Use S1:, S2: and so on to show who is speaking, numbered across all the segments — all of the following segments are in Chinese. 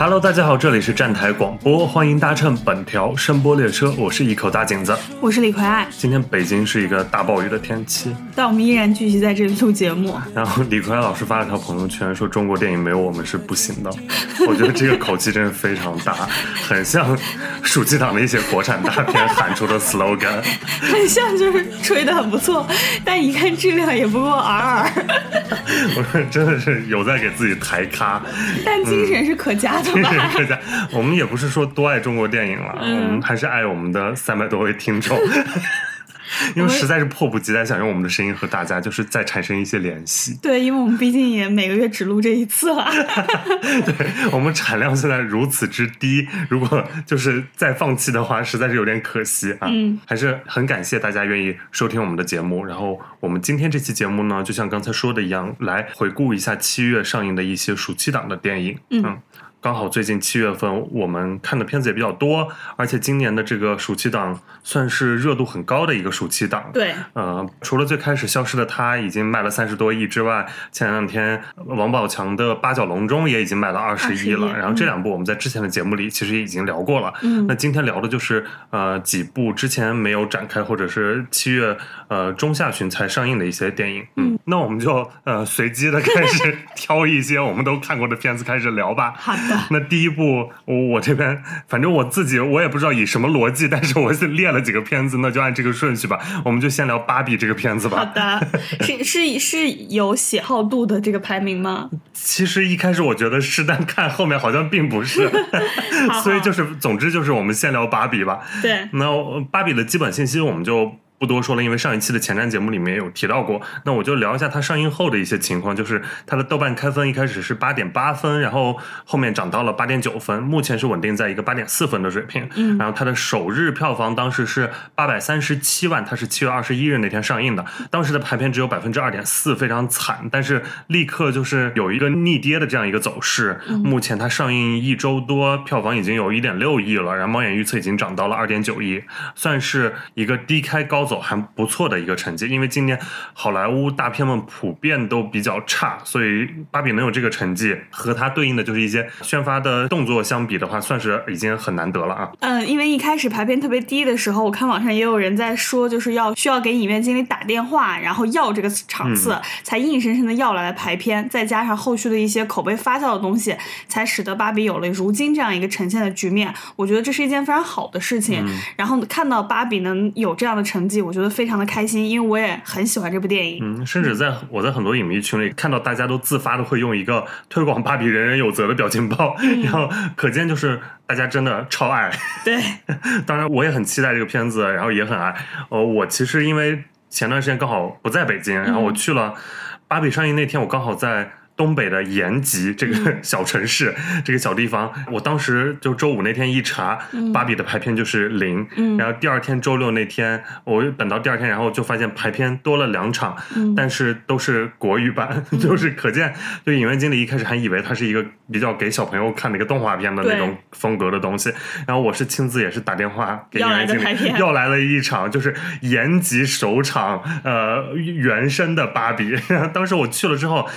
S1: Hello，大家好，这里是站台广播，欢迎搭乘本条声波列车，我是一口大井子，
S2: 我是李逵爱。
S1: 今天北京是一个大暴雨的天气，
S2: 但我们依然聚集在这里录节目。
S1: 然后李逵爱老师发了条朋友圈，说中国电影没有我们是不行的。我觉得这个口气真的非常大，很像暑期档的一些国产大片喊出的 slogan，
S2: 很像就是吹的很不错，但一看质量也不过尔尔。
S1: 我说真的是有在给自己抬咖，
S2: 但精神是可嘉的。
S1: 精神可嘉。我们也不是说多爱中国电影了，我们还是爱我们的三百多位听众。因为实在是迫不及待想用我们的声音和大家就是再产生一些联系。
S2: 对，因为我们毕竟也每个月只录这一次了。
S1: 对我们产量现在如此之低，如果就是再放弃的话，实在是有点可惜啊。嗯，还是很感谢大家愿意收听我们的节目。然后我们今天这期节目呢，就像刚才说的一样，来回顾一下七月上映的一些暑期档的电影。嗯。刚好最近七月份我们看的片子也比较多，而且今年的这个暑期档算是热度很高的一个暑期档。
S2: 对，
S1: 呃，除了最开始消失的他已经卖了三十多亿之外，前两天王宝强的八角笼中也已经卖了二十亿了。然后这两部我们在之前的节目里其实已经聊过了。嗯，那今天聊的就是呃几部之前没有展开或者是七月呃中下旬才上映的一些电影。嗯，那我们就呃随机的开始 挑一些我们都看过的片子开始聊吧。
S2: 好。
S1: 那第一部，我我这边反正我自己我也不知道以什么逻辑，但是我是列了几个片子，那就按这个顺序吧。我们就先聊芭比这个片子吧。
S2: 好的，是是是有喜好度的这个排名吗？
S1: 其实一开始我觉得是，但看后面好像并不是。所以就是，总之就是我们先聊芭比吧。
S2: 对，
S1: 那芭比的基本信息我们就。不多说了，因为上一期的前瞻节目里面有提到过。那我就聊一下它上映后的一些情况，就是它的豆瓣开分一开始是八点八分，然后后面涨到了八点九分，目前是稳定在一个八点四分的水平。嗯，然后它的首日票房当时是八百三十七万，它是七月二十一日那天上映的，当时的排片只有百分之二点四，非常惨，但是立刻就是有一个逆跌的这样一个走势。目前它上映一周多，票房已经有一点六亿了，然后猫眼预测已经涨到了二点九亿，算是一个低开高。走还不错的一个成绩，因为今年好莱坞大片们普遍都比较差，所以芭比能有这个成绩，和它对应的就是一些宣发的动作相比的话，算是已经很难得了啊。
S2: 嗯，因为一开始排片特别低的时候，我看网上也有人在说，就是要需要给影院经理打电话，然后要这个场次，才硬生生的要来了排片，再加上后续的一些口碑发酵的东西，才使得芭比有了如今这样一个呈现的局面。我觉得这是一件非常好的事情。然后看到芭比能有这样的成绩。我觉得非常的开心，因为我也很喜欢这部电影。
S1: 嗯，甚至在我在很多影迷群里看到大家都自发的会用一个推广芭比人人有责的表情包，然后可见就是大家真的超爱。
S2: 对，
S1: 当然我也很期待这个片子，然后也很爱。呃，我其实因为前段时间刚好不在北京，然后我去了芭比上映那天，我刚好在。东北的延吉这个小城市，这个小地方，我当时就周五那天一查，芭比的排片就是零。然后第二天周六那天，我等到第二天，然后就发现排片多了两场，但是都是国语版，就是可见，就影院经理一开始还以为它是一个比较给小朋友看的一个动画片的那种风格的东西。然后我是亲自也是打电话给影院经理，要来了一场就是延吉首场呃原声的芭比。当时我去了之后。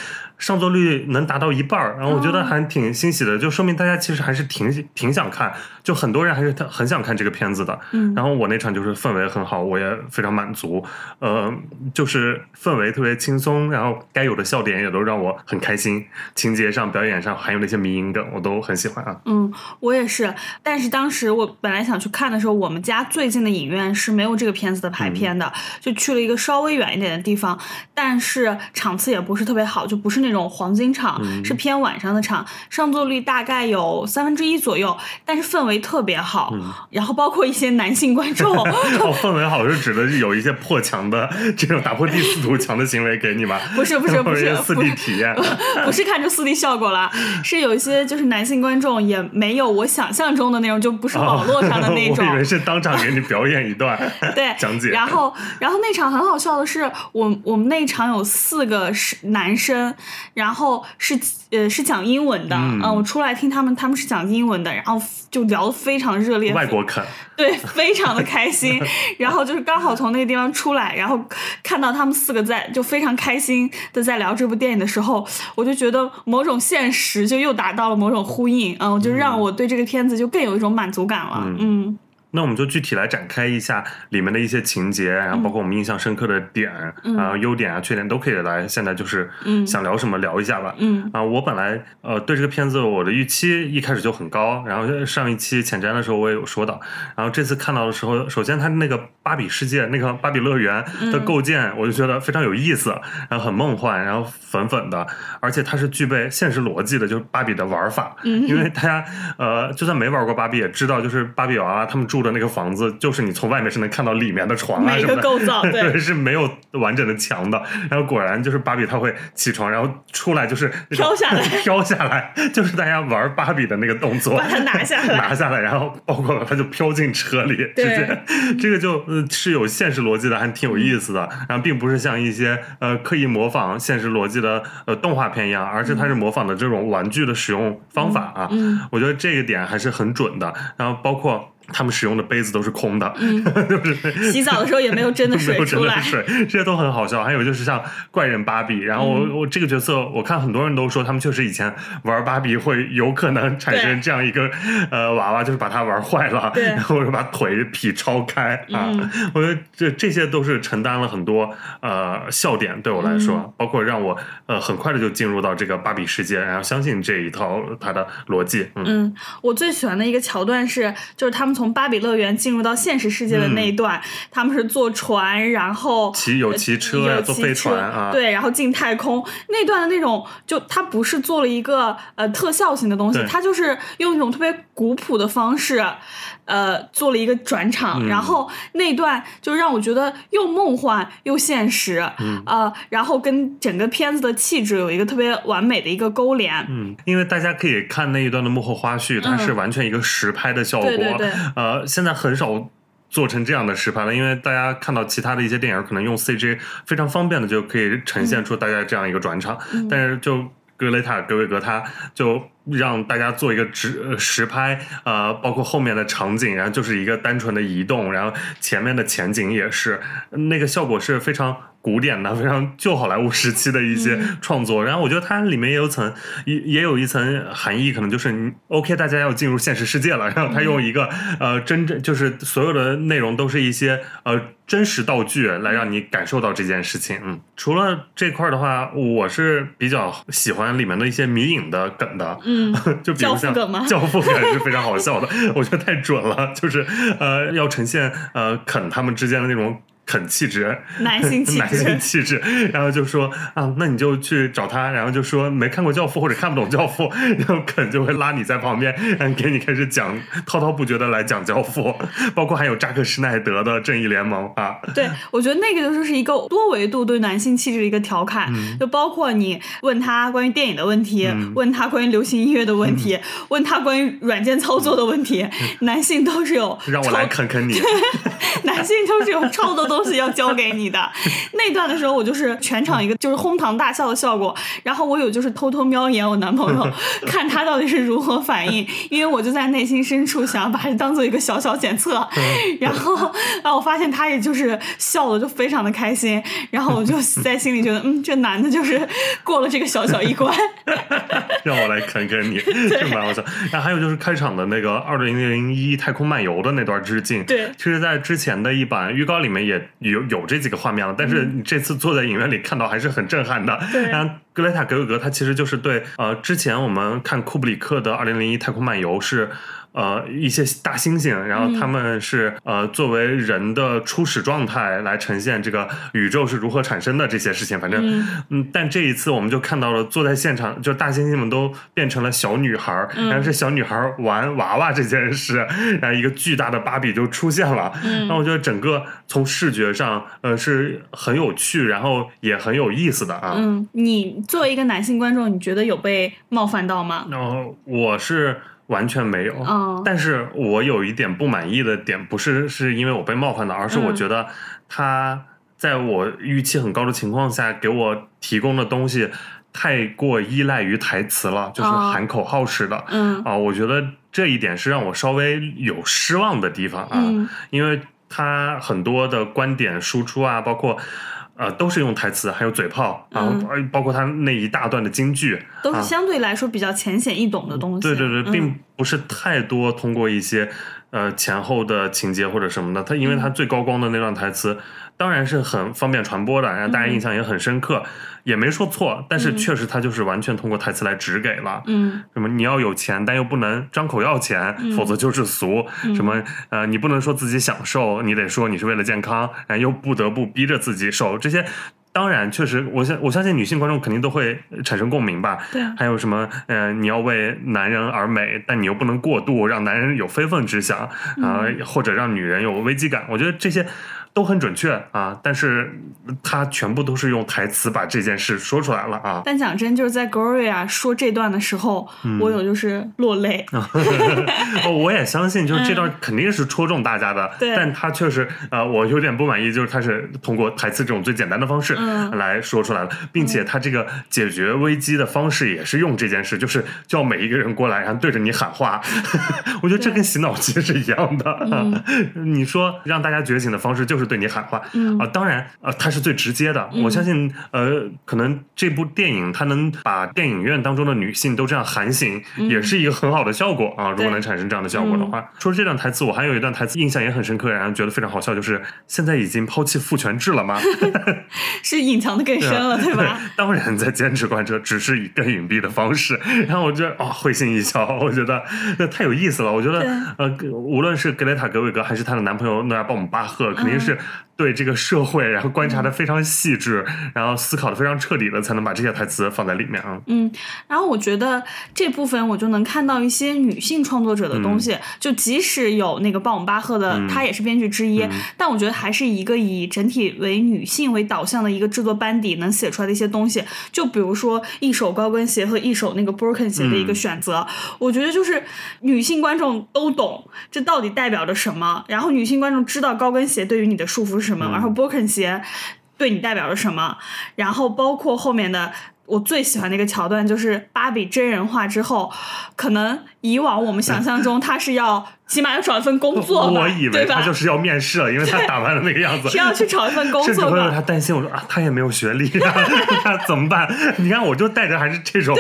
S1: 上座率能达到一半儿，然后我觉得还挺欣喜的，就说明大家其实还是挺挺想看，就很多人还是他很想看这个片子的。嗯，然后我那场就是氛围很好，我也非常满足。呃，就是氛围特别轻松，然后该有的笑点也都让我很开心，情节上、表演上还有那些迷影梗，我都很喜欢啊。
S2: 嗯，我也是。但是当时我本来想去看的时候，我们家最近的影院是没有这个片子的排片的，就去了一个稍微远一点的地方，但是场次也不是特别好，就不是那。这种黄金场是偏晚上的场，上座率大概有三分之一左右，但是氛围特别好。然后包括一些男性观众，
S1: 氛围好是指的有一些破墙的这种打破第四堵墙的行为给你吗？
S2: 不是不是 不是
S1: 四 D 体验，
S2: 不 是看出四 D 效果了，是有一些就是男性观众也没有我想象中的那种，就不是网络上的那种。
S1: 我以为是当场给你表演一段，
S2: 对
S1: 讲解。
S2: 然后然后那场很好笑的是，我我们那场有四个是男生。然后是呃是讲英文的，
S1: 嗯
S2: 我出来听他们他们是讲英文的，然后就聊得非常热烈，
S1: 外国啃，
S2: 对，非常的开心。然后就是刚好从那个地方出来，然后看到他们四个在就非常开心的在聊这部电影的时候，我就觉得某种现实就又达到了某种呼应，嗯，就让我对这个片子就更有一种满足感了，嗯
S1: 那我们就具体来展开一下里面的一些情节，然后包括我们印象深刻的点，
S2: 嗯
S1: 啊、优点啊、缺点都可以来。现在就是
S2: 嗯
S1: 想聊什么聊一下吧。
S2: 嗯
S1: 啊，我本来呃对这个片子我的预期一开始就很高，然后上一期前瞻的时候我也有说到，然后这次看到的时候，首先它那个芭比世界那个芭比乐园的
S2: 嗯
S1: 构建，我就觉得非常有意思，然后很梦幻，然后粉粉的，而且它是具备现实逻辑的，就是芭比的玩法，
S2: 嗯
S1: 因为大家呃就算没玩过芭比也知道，就是芭比娃娃他们住的那个房子，就是你从外面是能看到里面的床啊
S2: 每
S1: 什么的。
S2: 个构造，对
S1: 对，是没有完整的墙的。然后果然就是芭比，她会起床，然后出来就是
S2: 飘下来
S1: 飘下来，就是大家玩芭比的那个动作，
S2: 把它拿下来
S1: 拿下来，然后包括它就飘进车里，直
S2: 对
S1: 接这个就呃是有现实逻辑的，还挺有意思的。然后并不是像一些呃刻意模仿现实逻辑的呃动画片一样，而是它是模仿的这种玩具的使用方法啊。
S2: 嗯
S1: 我觉得这个点还是很准的。然后包括。他们使用的杯子都是空的，就是
S2: 洗澡的时候也没有真的
S1: 没
S2: 水
S1: 有真
S2: 出来，
S1: 的水，这些都很好笑。还有就是像怪人芭比，然后我、
S2: 嗯。
S1: 我这个角色，我看很多人都说他们确实以前玩芭比会有可能产生这样一个呃娃娃，就是把它玩坏了，
S2: 对。
S1: 然后把腿劈超开啊。
S2: 嗯
S1: 我觉得这这些都是承担了很多呃笑点，对我来说，
S2: 嗯。
S1: 包括让我呃很快的就进入到这个芭比世界，然后相信这一套它的逻辑。嗯。
S2: 嗯，我最喜欢的一个桥段是，就是他们从芭比乐园进入到现实世界的那一段，他们是坐船，然后
S1: 骑有骑车
S2: 有
S1: 呀，坐飞船啊，
S2: 对，然后进太空。那段的那种，就它不是做了一个呃特效型的东西
S1: 对，
S2: 它就是用一种特别古朴的方式，呃，做了一个转场，
S1: 嗯
S2: 然后那段就让我觉得又梦幻又现实，
S1: 嗯
S2: 呃，然后跟整个片子的气质有一个特别完美的一个勾连，
S1: 嗯，因为大家可以看那一段的幕后花絮，它是完全一个实拍的效果。
S2: 嗯对对对
S1: 呃，现在很少做成这样的实拍了，因为大家看到其他的一些电影，可能用 CG 非常方便的就可以呈现出大概这样一个转场，
S2: 嗯
S1: 但是就。格雷塔·格韦格他就让大家做一个直实拍，呃，包括后面的场景，然后就是一个单纯的移动，然后前面的前景也是，那个效果是非常古典的，非常旧好莱坞时期的一些创作。然后我觉得它里面也有层，也也有一层含义，可能就是你 OK，大家要进入现实世界了，然后他用一个呃真正就是所有的内容都是一些呃真实道具来让你感受到这件事情。嗯，除了这块儿的话，我是比较喜欢里面的一些迷影的梗的。就比如像
S2: 教父梗吗
S1: 教父梗是非常好笑的，我觉得太准了，就是呃要呈现呃肯他们之间的那种。肯 气质，
S2: 男性气质。
S1: 男性
S2: 质，
S1: 气质，然后就说啊，那你就去找他，然后就说没看过《教父》或者看不懂《教父》，然后肯就会拉你在旁边，然后给你开始讲，滔滔不绝的来讲《教父》，包括还有扎克施耐德的《正义联盟》啊，
S2: 对，我觉得那个就是是一个多维度对男性气质的一个调侃，
S1: 嗯。
S2: 就包括你问他关于电影的问题，问他关于流行音乐的问题，
S1: 嗯。
S2: 问他关于软件操作的问题，男性都是有
S1: 让我来啃啃你，
S2: 男性都是有超多 东西要交给你的。那段的时候，我就是全场一个就是哄堂大笑的效果，然后我有就是偷偷瞄一眼我男朋友，看他到底是如何反应，因为我就在内心深处想要把他当做一个小小检测，然后啊我发现他也就是笑的就非常的开心，然后我就在心里觉得，嗯，这男的就是过了这个小小一关，
S1: 让我来啃啃你，这蛮好笑。然后还有就是开场的那个二零零一太空漫游的那段致敬，
S2: 对
S1: 其实，在之前的一版预告里面也有有这几个画面了，但是你这次坐在影院里看到还是很震撼的。
S2: 对
S1: 然后格雷塔·格瑞格他其实就是对呃之前我们看库布里克的二零零一太空漫游是。呃，一些大猩猩，然后他们是、呃作为人的初始状态来呈现这个宇宙是如何产生的这些事情。反正，
S2: 嗯
S1: 嗯，但这一次我们就看到了坐在现场，就大猩猩们都变成了小女孩儿，然后是小女孩儿玩娃娃这件事，然后一个巨大的芭比就出现了。然后我觉得整个从视觉上，呃，是很有趣，然后也很有意思的啊。
S2: 嗯，你作为一个男性观众，你觉得有被冒犯到吗？
S1: 然后我是完全没有，
S2: 嗯
S1: 但是我有一点不满意的点，不是是因为我被冒犯的，而是我
S2: 嗯
S1: 觉得他在我预期很高的情况下给我提供的东西太过依赖于台词了，就是
S2: 哦。
S1: 喊口号似的。
S2: 嗯。
S1: 啊，我觉得这一点是让我稍微有失望的地方啊，
S2: 嗯。
S1: 因为他很多的观点输出啊，包括。呃，都是用台词，还有嘴炮，然后包括他那一大段的京剧，
S2: 都是相对来说比较浅显易懂的东西。
S1: 对对对，
S2: 嗯
S1: 并不是太多通过一些呃前后的情节或者什么的，他因为
S2: 嗯
S1: 他最高光的那段台词，当然是很方便传播的，让大家印象也很深刻，也没说错，但是
S2: 嗯
S1: 确实他就是完全通过台词来指给了。
S2: 嗯
S1: 什么你要有钱，但又不能张口要钱，
S2: 嗯
S1: 否则就是俗。什么呃，你不能说自己享受，你得说你是为了健康，然后又不得不逼着自己瘦。这些当然确实，我相我相信女性观众肯定都会产生共鸣吧。
S2: 对啊
S1: 还有什么呃，你要为男人而美，但你又不能过度让男人有非分之想啊、或者让女人有危机感。我觉得这些。都很准确啊，但是他全部都是用台词把这件事说出来了啊。
S2: 但讲真，就是在 Gloria 说这段的时候，
S1: 嗯
S2: 我有就是落泪。
S1: 哦，我也相信，就是这段肯定是戳中大家的，
S2: 嗯 对
S1: 但他确实，呃，我有点不满意，就是他是通过台词这种最简单的方式
S2: 嗯
S1: 来说出来了，并且他这个解决危机的方式也是用这件事，就是叫每一个人过来，然后对着你喊话，我觉得这跟洗脑机是一样的。你说让大家觉醒的方式就是对你喊话，
S2: 嗯
S1: 啊，当然，呃，它是最直接的。我相信，呃，可能这部电影它能把电影院当中的女性都这样喊醒，也是一个很好的效果啊。如果能产生这样的效果的话，除了这段台词，我还有一段台词印象也很深刻，然后觉得非常好笑，就是现在已经抛弃父权制了吗？
S2: 是隐藏的更深了，对吧？
S1: 当然在坚持贯彻，只是以更隐蔽的方式。然后我觉得哦，会心一笑，我觉得那太有意思了。我觉得呃，无论是格雷塔·格韦格还是她的男朋友诺亚·鲍姆巴赫，肯定是 Yeah. 对这个社会，然后观察的非常细致，然后思考的非常彻底的，才能把这些台词放在里面啊。
S2: 嗯，然后我觉得这部分我就能看到一些女性创作者的东
S1: 嗯。
S2: 西，就即使有那个鲍姆巴赫的，他也是编剧之一，
S1: 嗯。
S2: 但我觉得还是一个以整体为女性为导向的一个制作班底能写出来的一些东西。就比如说一手高跟鞋和一手那个 broken 鞋的一
S1: 嗯。
S2: 个选择，我觉得就是女性观众都懂这到底代表着什么，然后女性观众知道高跟鞋对于你的束缚是什么，
S1: 嗯
S2: 然后 Birkin 鞋对你代表着什么，然后包括后面的。我最喜欢的一个桥段就是芭比真人化之后，可能以往我们想象中她是要起码要找一份工作吧，
S1: 我以为
S2: 对吧
S1: 他就是要面试了，因为她打扮的那个样子，
S2: 是要去找一份工
S1: 甚至会为
S2: 作吧。
S1: 他担心。我说啊，她也没有学历啊，那怎么办？你看，我就带着还是这种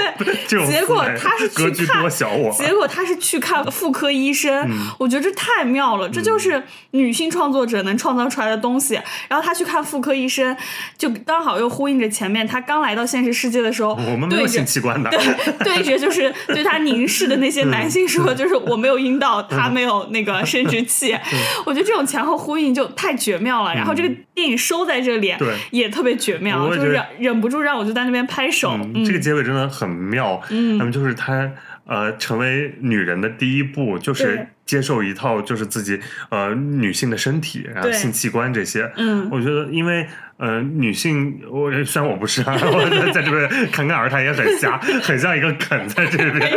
S1: 这种思维，
S2: 结果她是去
S1: 格局小我。
S2: 结果他是去看妇科医生，我觉得这太妙了，这就是女性创作者能创造出来的东西。然后她去看妇科医生，就刚好又呼应着前面她刚来到现实世界的时候，
S1: 我们没有性器官的，
S2: 对对着就是对他凝视的那些男性说，就是我没有阴道，他没有那个生殖器。我觉得这种前后呼应就太绝妙了。然后这个电影收在这里，
S1: 对
S2: 也特别绝妙，就是忍忍不住让我就在那边拍手。
S1: 嗯，这个结尾真的很妙。嗯，那么就是他呃成为女人的第一步，就是接受一套就是自己呃女性的身体，然后性器官这些。
S2: 嗯
S1: 我觉得因为。呃，女性，我虽然我不是啊，我在在这边侃侃而谈也很瞎，很像一个梗在这边，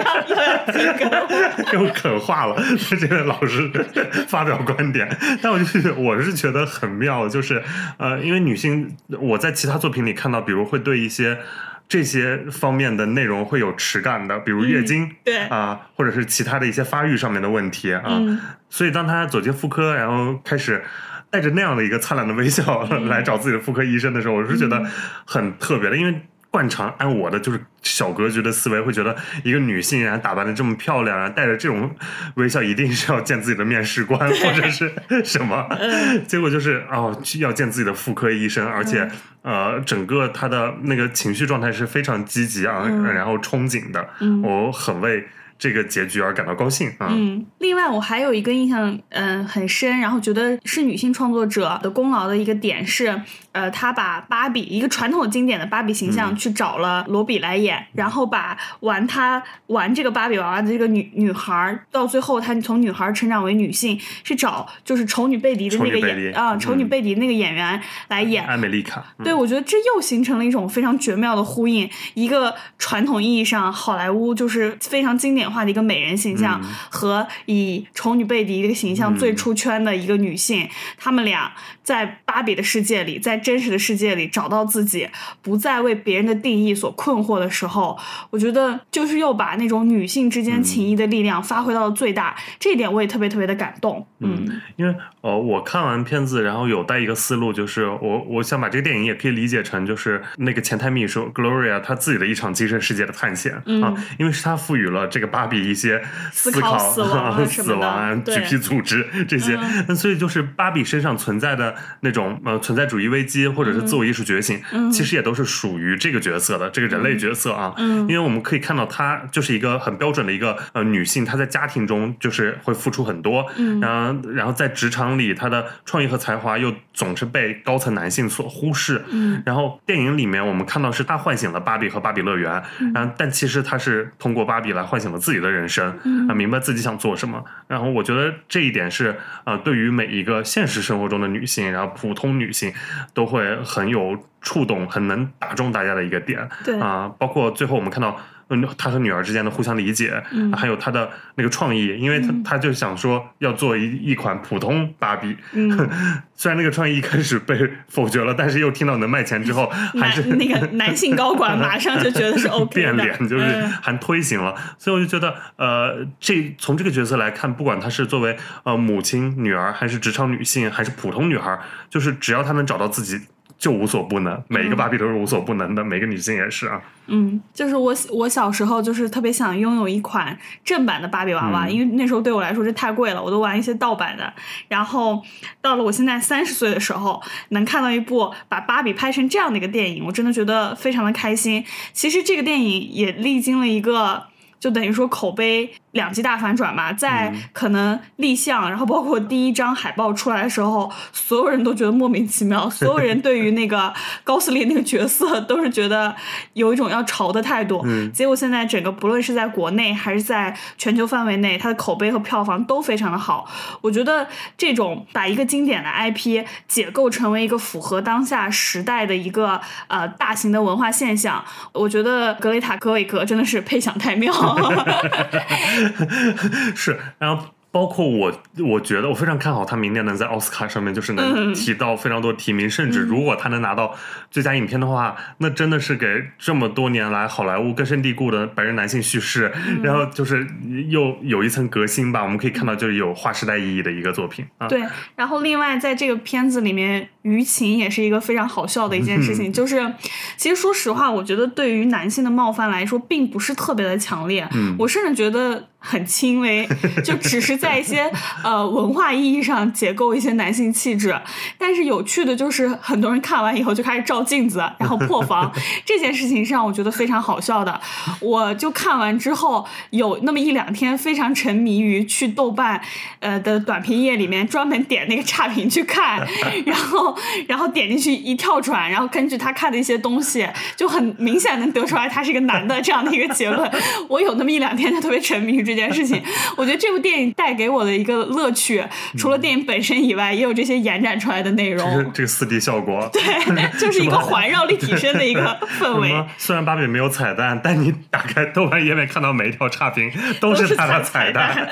S1: 又梗化了，在这边老是 发表观点，但我就是我是觉得很妙，就是呃，因为女性，我在其他作品里看到，比如会对一些。这些方面的内容会有耻感的，比如月经，
S2: 对
S1: 啊，或者是其他的一些发育上面的问题啊。
S2: 嗯
S1: 所以当他走进妇科，然后开始带着那样的一个灿烂的微笑
S2: 嗯
S1: 来找自己的妇科医生的时候，我是觉得很特别的，因为。惯常按我的就是小格局的思维，会觉得一个女性然后打扮的这么漂亮然后，带着这种微笑，一定是要见自己的面试官或者是 什么。
S2: 嗯
S1: 结果就是哦，要见自己的妇科医生，而且、呃，整个她的那个情绪状态是非常积极啊，
S2: 嗯
S1: 然后憧憬的。
S2: 嗯
S1: 我很为这个结局而感到高兴啊。
S2: 嗯，另外我还有一个印象，嗯、很深，然后觉得是女性创作者的功劳的一个点是，呃，他把芭比一个传统经典的芭比形象去找了罗比来演，然后把玩他玩这个芭比娃娃的这个女女孩儿，到最后她从女孩儿成长为女性，是找就是丑女贝迪的那个演啊、丑女
S1: 嗯
S2: 贝迪那个演员来演，
S1: 艾美丽卡，嗯。
S2: 对，我觉得这又形成了一种非常绝妙的呼应，一个传统意义上好莱坞就是非常经典化的一个美人形象，
S1: 嗯。
S2: 和以丑女贝迪这个形象最出圈的一个女性，她们俩在芭比的世界里，在真实的世界里找到自己，不再为别人的定义所困惑的时候，我觉得就是又把那种女性之间情谊的力量发挥到了最大，这一点我也特别特别的感动。嗯，
S1: 因为呃，我看完片子，然后有带一个思路，就是我我想把这个电影也可以理解成就是那个前台秘书 Gloria 她自己的一场精神世界的探险啊，因为是她赋予了这个芭比一些思考
S2: 死亡、
S1: 死亡、橘皮组织这些，那所以就是芭比身上存在的那种呃存在主义危机或者是自我意识觉醒，其实也都是属于这个角色的这个人类角色啊，因为我们可以看到她就是一个很标准的一个呃女性，她在家庭中就是会付出很多，然后然后在职场里她的创意和才华又总是被高层男性所忽视，然后电影里面我们看到是她唤醒了芭比和芭比乐园，然后但其实她是通过芭比来唤醒了自己的人生，啊明白自己想做什么，然后我觉得这一点是呃对于每一个现实生活中的女性，然后普通女性都会很有触动，很能打中大家的一个点，
S2: 对
S1: 啊，包括最后我们看到。嗯，他和女儿之间的互相理解，嗯，还有他的那个创意，因为他他就想说要做一一款普通芭比，
S2: 嗯，
S1: 虽然那个创意一开始被否决了，但是又听到能卖钱之后，还是
S2: 那个男性高管马上就觉得是 OK
S1: 变脸，就是还推行了，所以我就觉得，呃，这从这个角色来看，不管她是作为呃母亲、女儿，还是职场女性，还是普通女孩，就是只要她能找到自己。就无所不能，每一个芭比都是无所不能的，每个女性也是啊。
S2: 嗯，就是我我小时候就是特别想拥有一款正版的芭比娃娃，因为那时候对我来说这太贵了，我都玩一些盗版的。然后到了我现在三十岁的时候，能看到一部把芭比拍成这样的一个电影，我真的觉得非常的开心。其实这个电影也历经了一个，就等于说口碑。两极大反转吧，在可能立项，然后包括第一张海报出来的时候，所有人都觉得莫名其妙，所有人对于那个高斯林那个角色都是觉得有一种要嘲的态度。结果现在整个不论是在国内还是在全球范围内，它的口碑和票房都非常的好。我觉得这种把一个经典的 IP 解构成为一个符合当下时代的一个呃大型的文化现象，我觉得格雷塔·格韦格真的是配享太妙。
S1: 是，然后。包括我，我觉得我非常看好他明年能在奥斯卡上面就是能提到非常多提名，甚至如果他能拿到最佳影片的话，那真的是给这么多年来好莱坞根深蒂固的白人男性叙事，然后就是又有一层革新吧。我们可以看到，就是有划时代意义的一个作品啊。
S2: 对，然后另外在这个片子里面，舆情也是一个非常好笑的一件事情，就是其实说实话，我觉得对于男性的冒犯来说，并不是特别的强烈，嗯我甚至觉得很轻微，就只是。在一些呃文化意义上解构一些男性气质，但是有趣的就是很多人看完以后就开始照镜子，然后破防这件事情是让我觉得非常好笑的。我就看完之后有那么一两天非常沉迷于去豆瓣呃的短评页里面专门点那个差评去看，然后然后点进去一跳转，然后根据他看的一些东西，就很明显能得出来他是一个男的这样的一个结论。我有那么一两天就特别沉迷于这件事情，我觉得这部电影带。给我的一个乐趣，除了电影本身以外，也有这些延展出来的内容。
S1: 这个四 D 效果，
S2: 对，就是一个 环绕立体声的一个氛围。
S1: 虽然芭比没有彩蛋，但你打开豆瓣页面看到每一条差评
S2: 都
S1: 是它的
S2: 彩
S1: 蛋。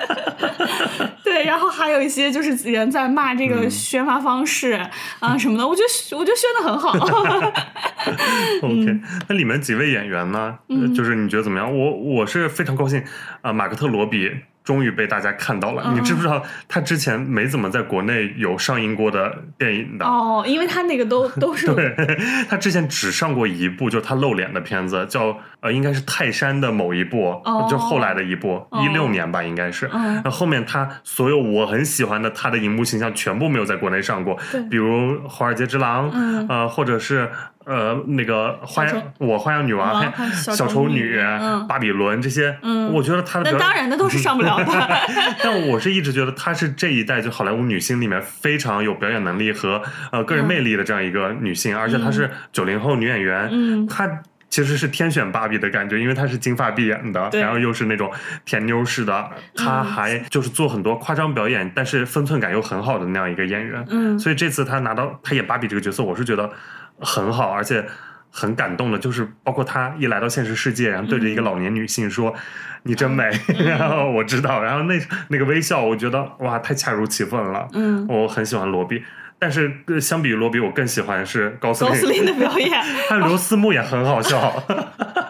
S2: 对，然后还有一些就是人在骂这个宣发方式啊什么的，我觉得我觉得宣的很好。
S1: OK，那里面几位演员呢？就是你觉得怎么样？我我是非常高兴啊，马克特罗比。终于被大家看到了，你知不知道他之前没怎么在国内有上映过的电影的？
S2: 哦，因为他那个都 都是
S1: 对，他之前只上过一部，就是他露脸的片子，叫呃，应该是泰山的某一部，就后来的一部，一六年吧，应该是。那后面他所有我很喜欢的他的荧幕形象全部没有在国内上过，比如《华尔街之狼》，呃，或者是。呃，那个花样，我花样女王、小丑女、巴比伦这些，我觉得她的
S2: 那当然那都是上不了的。
S1: 但我是一直觉得她是这一代就好莱坞女星里面非常有表演能力和呃个人魅力的这样一个女性，而且她是九零后女演员，她其实是天选芭比的感觉，因为她是金发碧眼的，然后又是那种甜妞似的，她还就是做很多夸张表演，但是分寸感又很好的那样一个演员。
S2: 嗯，
S1: 所以这次她拿到她演芭比这个角色，我是觉得。很好，而且很感动的，就是包括他一来到现实世界，然后对着一个老年女性说：“你真美。” 然后我知道，然后那那个微笑，我觉得哇，太恰如其分了。
S2: 嗯，
S1: 我很喜欢罗比。但是呃相比于罗比，我更喜欢是高斯
S2: 高司令的，表演，
S1: 还有刘思慕也很好笑。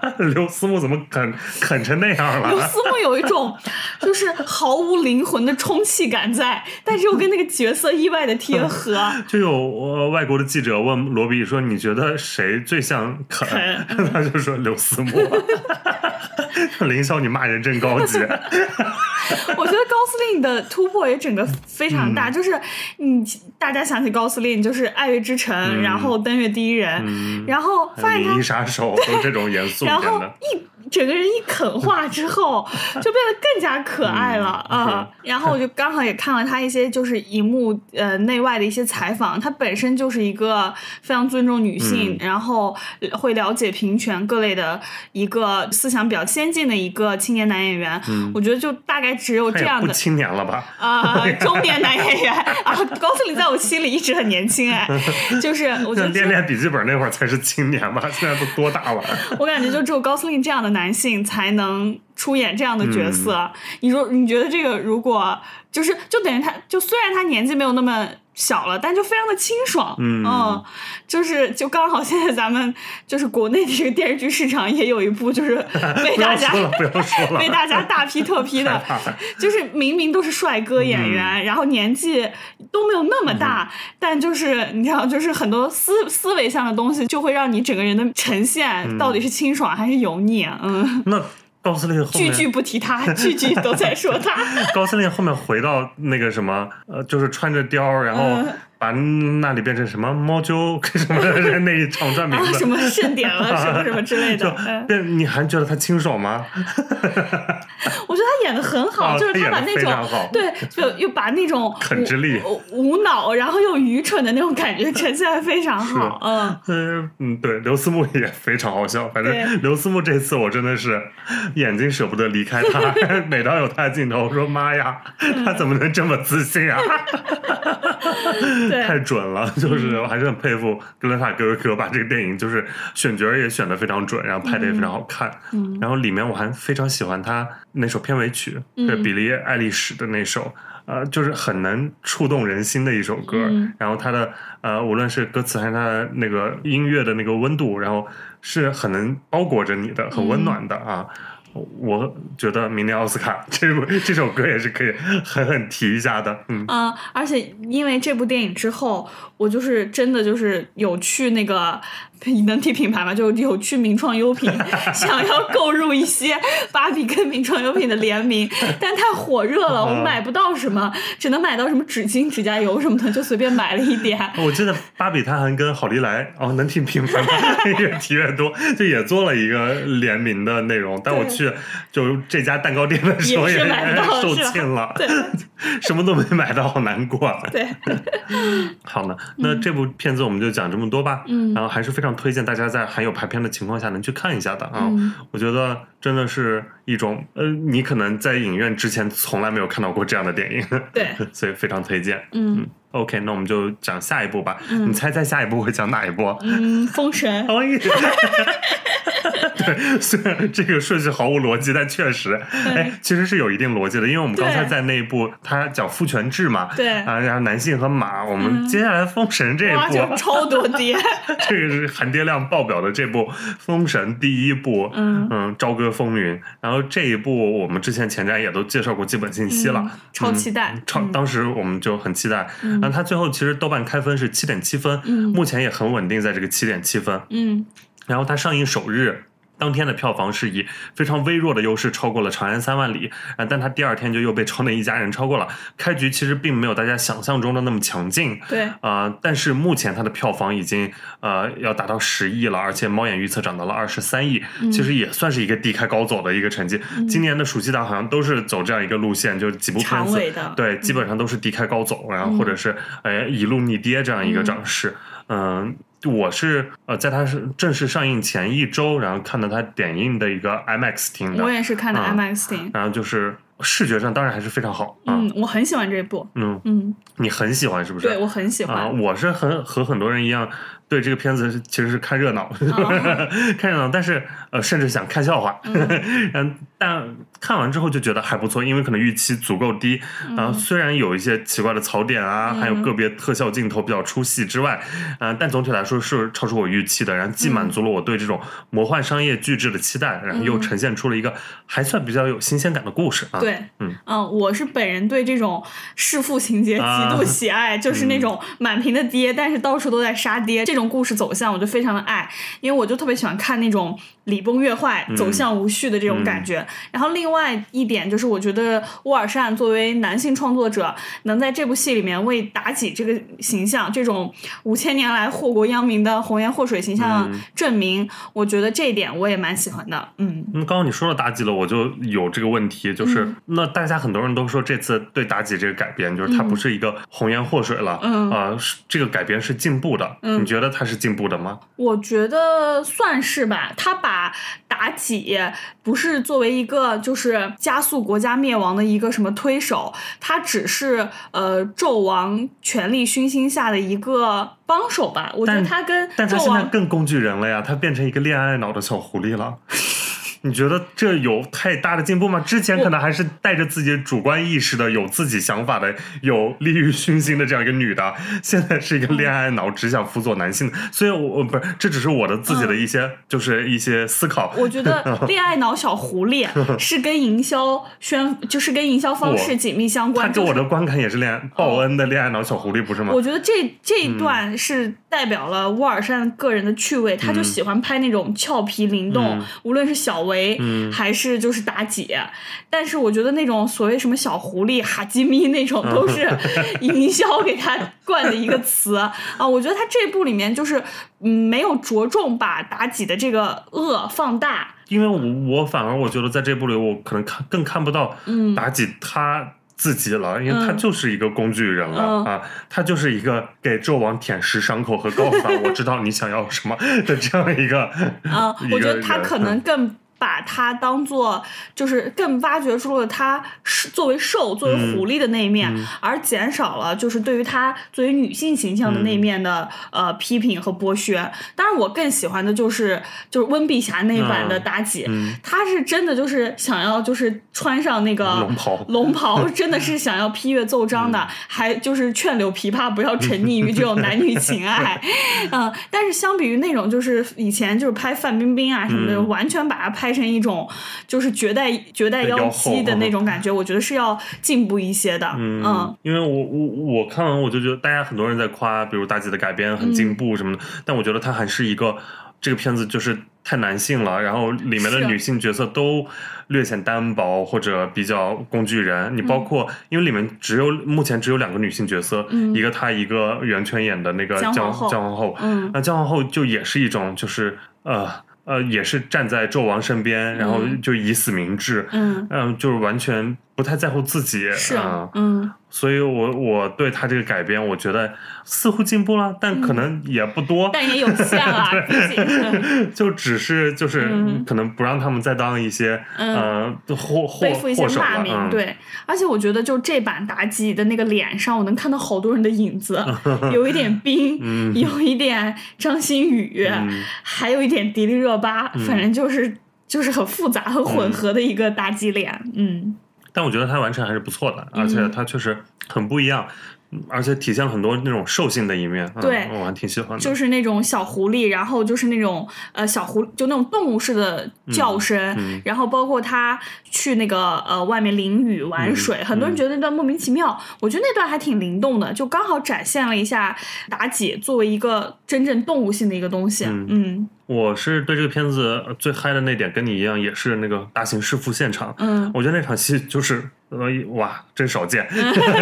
S1: 刘思慕怎么啃啃成那样了？
S2: 刘思慕有一种就是毫无灵魂的充气感在，但是又跟那个角色意外的贴合。
S1: 就有呃外国的记者问罗比说：“你觉得谁最像啃？”
S2: 啃
S1: 他就说刘思慕。凌霄，你骂人真高级。
S2: 我觉得高司令的突破也整个非常大，就是你大家想起高司令就是《爱乐之城》
S1: 嗯
S2: 然后《登月第一人》
S1: 嗯
S2: 然后发现他
S1: 银翼杀手都这种严肃一
S2: 然后。一整个人一啃化之后，就变得更加可爱了
S1: 嗯
S2: 啊、然后我就刚好也看了他一些就是荧幕呃内外的一些采访，他本身就是一个非常尊重女性，
S1: 嗯
S2: 然后会了解平权各类的一个思想比较先进的一个青年男演员。我觉得就大概只有这样的。
S1: 青年了吧？
S2: 啊、中年男演员啊，高司令在我心里一直很年轻哎，就是我觉得
S1: 练练笔记本那会儿才是青年吧？现在都多大了？
S2: 我感觉就只有高司令这样的男性才能出演这样的角色。
S1: 嗯
S2: 你说你觉得这个如果就是就等于他就虽然他年纪没有那么小了，但就非常的清爽。
S1: 嗯
S2: 就是就刚好现在咱们就是国内的这个电视剧市场也有一部就是 被大家。被大家大批特批的，就是明明都是帅哥演员，然后年纪都没有那么大，但就是你知道，就是很多思思维上的东西，就会让你整个人的呈现到底是清爽还是油腻啊？嗯，
S1: 那高司令后
S2: 句句，不提他，句句都在说他。
S1: 高司令后面回到那个什么，呃，就是穿着貂，然后
S2: 嗯
S1: 把那里变成什么猫鸠 什么的那一长串名
S2: 啊，什么盛典了，什么什么之类的。嗯，
S1: 变，你还觉得他清爽吗？
S2: 我觉得他演的很好，
S1: 啊
S2: 就是
S1: 他
S2: 把那种对，就又把那种
S1: 啃之力
S2: 无无脑，然后又愚蠢的那种感觉呈现的非常好。嗯，
S1: 嗯嗯，对，刘思慕也非常好笑。反正刘思慕这次我真的是眼睛舍不得离开他，每当有他的镜头，我说妈呀，他怎么能这么自信啊？
S2: 对
S1: 太准了，就是我还是很佩服格雷塔哥哥把这个电影就是选角也选的非常准，然后拍的也非常好看。
S2: 嗯
S1: 然后里面我还非常喜欢他那首片尾曲，
S2: 嗯
S1: 是比利·爱丽丝的那首。呃，就是很能触动人心的一首歌，
S2: 嗯
S1: 然后它的呃，无论是歌词还是它的那个音乐的那个温度，然后是很能包裹着你的，很温暖的啊。我觉得明年奥斯卡 这部这首歌也是可以狠狠提一下的，嗯，
S2: 嗯，而且因为这部电影之后，我就是真的就是有去那个能提品牌吗？就有去名创优品，想要购入一些芭比跟名创优品的联名，但太火热了，我买不到什么，只能买到什么纸巾、指甲油什么的，就随便买了一点。
S1: 我记得芭比它还跟好利来哦，能提品牌吗？越提越多，就也做了一个联名的内容。但我去就这家蛋糕店的时候
S2: 也是买不到
S1: 售罄了，
S2: 对
S1: 什么都没买到，好难过啊。
S2: 对，
S1: 好呢，那这部片子我们就讲这么多吧。
S2: 嗯
S1: 然后还是非常推荐大家在还有排片的情况下能去看一下的啊。
S2: 嗯
S1: 我觉得真的是一种呃，你可能在影院之前从来没有看到过这样的电影，
S2: 对，
S1: 所以非常推荐。
S2: 嗯
S1: OK，那我们就讲下一步吧。
S2: 嗯
S1: 你猜猜下一步会讲哪一步？
S2: 嗯，封神，
S1: 哦耶！对，虽然这个顺序毫无逻辑，但确实，哎，其实是有一定逻辑的。因为我们刚才在那一部，他讲父权制嘛，
S2: 对
S1: 啊，然后男性和马。我们接下来封神这一
S2: 哇，
S1: 部，
S2: 超多爹，
S1: 这个是含爹量爆表的这部《封神》第一部，
S2: 嗯
S1: 朝歌风云。然后这一部我们之前前瞻也都介绍过基本信息了，
S2: 嗯超期待
S1: 超
S2: 嗯
S1: 当时我们就很期待。
S2: 嗯
S1: 然后它最后其实豆瓣开分是七点七分，
S2: 嗯
S1: 目前也很稳定在这个七点七分。
S2: 嗯
S1: 然后它上映首日。当天的票房是以非常微弱的优势超过了《长安三万里》，啊，但它第二天就又被《超能一家人》超过了。开局其实并没有大家想象中的那么强劲，
S2: 对，
S1: 啊、但是目前它的票房已经呃要达到十亿了，而且猫眼预测涨到了二十三亿，
S2: 嗯
S1: 其实也算是一个低开高走的一个成绩。今年的暑期档好像都是走这样一个路线，就是几部片子对，基本上都是低开高走，然后或者是呃一路逆跌这样一个涨势。嗯，我是呃在它是正式上映前一周，然后看到它点映的一个 IMAX 厅的
S2: 我，也是看的
S1: 啊
S2: IMAX 厅，
S1: 然后就是视觉上当然还是非常好啊。
S2: 嗯，我很喜欢这部。
S1: 嗯，
S2: 嗯，
S1: 你很喜欢是不是？
S2: 对我很喜
S1: 啊，
S2: 欢。
S1: 我是很和很多人一样，对这个片子是其实是看热闹，
S2: 哦。
S1: 看热闹，但是呃，甚至想看笑话，嗯，但看完之后就觉得还不错，因为可能预期足够低，然后虽然有一些奇怪的槽点啊，还有个别特效镜头比较出戏之外，啊，但总体来说是超出我预期的，然后既满足了我对这种魔幻商业巨制的期待，然后又呈现出了一个还算比较有新鲜感的故事啊，
S2: 对，
S1: 嗯。
S2: 嗯我是本人对这种弑父情节极度
S1: 啊。
S2: 喜爱，就是那种满屏的爹，但是到处都在杀爹这种故事走向，我就非常的爱，因为我就特别喜欢看那种礼崩乐坏、走向无序的这种感觉。然后另外一点就是，我觉得乌尔善作为男性创作者，能在这部戏里面为妲己这个形象，这种五千年来祸国殃民的红颜祸水形象证明，我觉得这一点我也蛮喜欢的。嗯。
S1: 嗯，刚刚你说到妲己了，我就有这个问题，就是、
S2: 嗯。
S1: 那大家很多人都说这次对妲己这个改编，就是它不是一个红颜祸水了，
S2: 嗯。
S1: 啊、是这个改编是进步的，
S2: 嗯。
S1: 你觉得它是进步的吗？
S2: 我觉得算是吧，他把妲己不是作为一个就是加速国家灭亡的一个什么推手，他只是呃纣王权力熏心下的一个帮手吧。我觉得
S1: 但
S2: 他跟
S1: 但她现在更工具人了呀，她变成一个恋爱脑的小狐狸了。你觉得这有太大的进步吗？之前可能还是带着自己主观意识的、有自己想法的、有利欲熏心的这样一个女的，现在是一个恋爱脑，只想辅佐男性的。所以我，我不是，这只是我的自己的一些，就是一些思考。
S2: 我觉得 恋爱脑小狐狸 是跟营销宣，就是跟营销方式紧密相关。
S1: 他给
S2: 就是
S1: 我的观感也是恋爱报恩的恋爱脑小狐狸，不是吗？
S2: 我觉得这这一段是代表了乌尔善个人的趣味，他就喜欢拍那种俏皮灵动，
S1: 嗯
S2: 无论是小维、还是就是妲己。但是我觉得那种所谓什么小狐狸、哈基米那种，都是 营销给他灌的一个词啊。我觉得他这部里面就是嗯没有着重把妲己的这个恶放大。
S1: 因为我我反而我觉得在这部里，我可能看更看不到
S2: 嗯
S1: 妲己她自己了，因为她
S2: 嗯
S1: 就是一个工具人了、
S2: 嗯
S1: 啊，她就是一个给纣王舔舐伤口和告 诉他我知道你想要什么的这样一个
S2: 啊、
S1: 个
S2: 我觉得他可能更把它当做，就是更挖掘出了他是作为兽、作为狐狸的那一面，而减少了就是对于他作为女性形象的那一面的、呃批评和剥削。当然，我更喜欢的就是就是温碧霞那一版的妲己，
S1: 嗯
S2: 她是真的就是想要就是穿上那个
S1: 龙袍
S2: 龙袍 真的是想要批阅奏章的，还就是劝柳琵琶不要沉溺于这种男女情爱，嗯、但是相比于那种就是以前就是拍范冰冰啊什么的，
S1: 嗯
S2: 完全把它拍成一种就是绝代绝代妖
S1: 妖
S2: 姬的那种感觉，我觉得是要进步一些的，嗯
S1: 因为我我我看完我就觉得大家很多人在夸，比如妲己的改编很进步什么的，但我觉得它还是一个这个片子就是太男性了，然后里面的女性角色都略显单薄或者比较工具人。你包括、因为里面只有目前只有两个女性角色，一个她一个袁泉演的那个姜
S2: 姜皇后。
S1: 皇后，
S2: 嗯。
S1: 那姜皇后就也是一种就是呃。呃，也是站在纣王身边，然后就以死明志，
S2: 嗯，
S1: 嗯，就是完全不太在乎自己，
S2: 是
S1: 啊，
S2: 嗯。
S1: 所以我我对他这个改编，我觉得似乎进步了，但可能也不多，
S2: 但也有限啊。
S1: 就只是就是
S2: 嗯。
S1: 可能不让他们再当一些、呃祸祸
S2: 背负一些
S1: 祸首了，
S2: 骂名，
S1: 嗯，
S2: 对，而且我觉得就这版妲己的那个脸上，我能看到好多人的影子，有一点冰，有一点张馨予，
S1: 嗯。
S2: 还有一点迪丽热巴，反正就是就是很复杂、很混合的一个妲己脸，嗯
S1: 但我觉得他完成还是不错的，而且他确实很不一样。而且体现了很多那种兽性的一面，嗯
S2: 对
S1: 我还挺喜欢的。
S2: 就是那种小狐狸，然后就是那种呃小狐，就那种动物式的叫声，
S1: 嗯
S2: 然后包括他去那个呃外面淋雨玩水，
S1: 嗯
S2: 很多人觉得那段莫名其妙，我觉得那段还挺灵动的，就刚好展现了一下妲己作为一个真正动物性的一个东西，
S1: 嗯
S2: 嗯
S1: 我是对这个片子最嗨的那点，跟你一样，也是那个大型弑父现场。
S2: 嗯
S1: 我觉得那场戏就是呃哇，真少见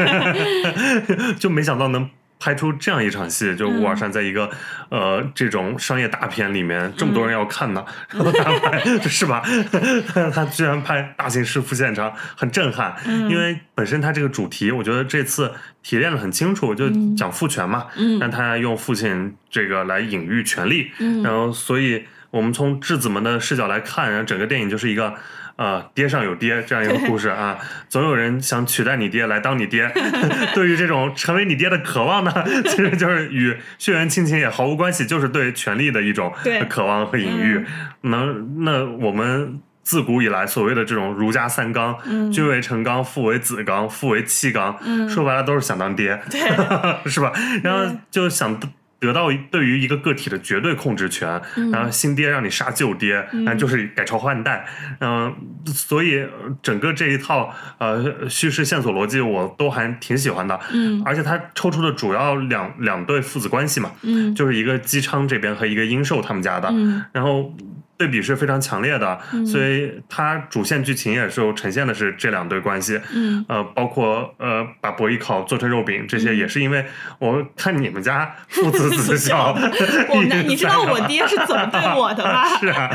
S1: 就没想到能拍出这样一场戏。就
S2: 嗯。
S1: 乌尔善在一个、呃这种商业大片里面，这么多人要看呢，然后他拍是吧？他居然拍大型弑父现场，很震撼。
S2: 嗯。
S1: 因为本身他这个主题，我觉得这次提炼的很清楚，就讲父权嘛，
S2: 嗯。
S1: 让他用父亲这个来隐喻权力，
S2: 嗯。
S1: 然后所以我们从质子们的视角来看，然后整个电影就是一个呃爹上有爹这样一个故事啊，总有人想取代你爹来当你爹。对于这种成为你爹的渴望呢，其实就是与血缘亲情也毫无关系，就是对权力的一种渴望和隐喻。能那我们。自古以来，所谓的这种儒家三纲，
S2: 嗯
S1: 君为臣纲，父为子纲，父为妻纲，
S2: 嗯
S1: 说白了都是想当爹，是吧？然后就想得得到对于一个个体的绝对控制权，
S2: 嗯。
S1: 然后新爹让你杀旧爹，那就是改朝换代。嗯、所以整个这一套呃叙事线索逻辑我都还挺喜欢的。
S2: 嗯。
S1: 而且他抽出的主要两两对父子关系嘛，
S2: 嗯。
S1: 就是一个姬昌这边和一个殷寿他们家的，
S2: 嗯。
S1: 然后对比是非常强烈的，所以它主线剧情也是呈现的是这两对关系。
S2: 嗯
S1: 呃，包括呃，把博弈考做成肉饼，这些也是因为我看你们家父子子 孝，
S2: 我们你知道我爹是怎么对我的吗？
S1: 是啊，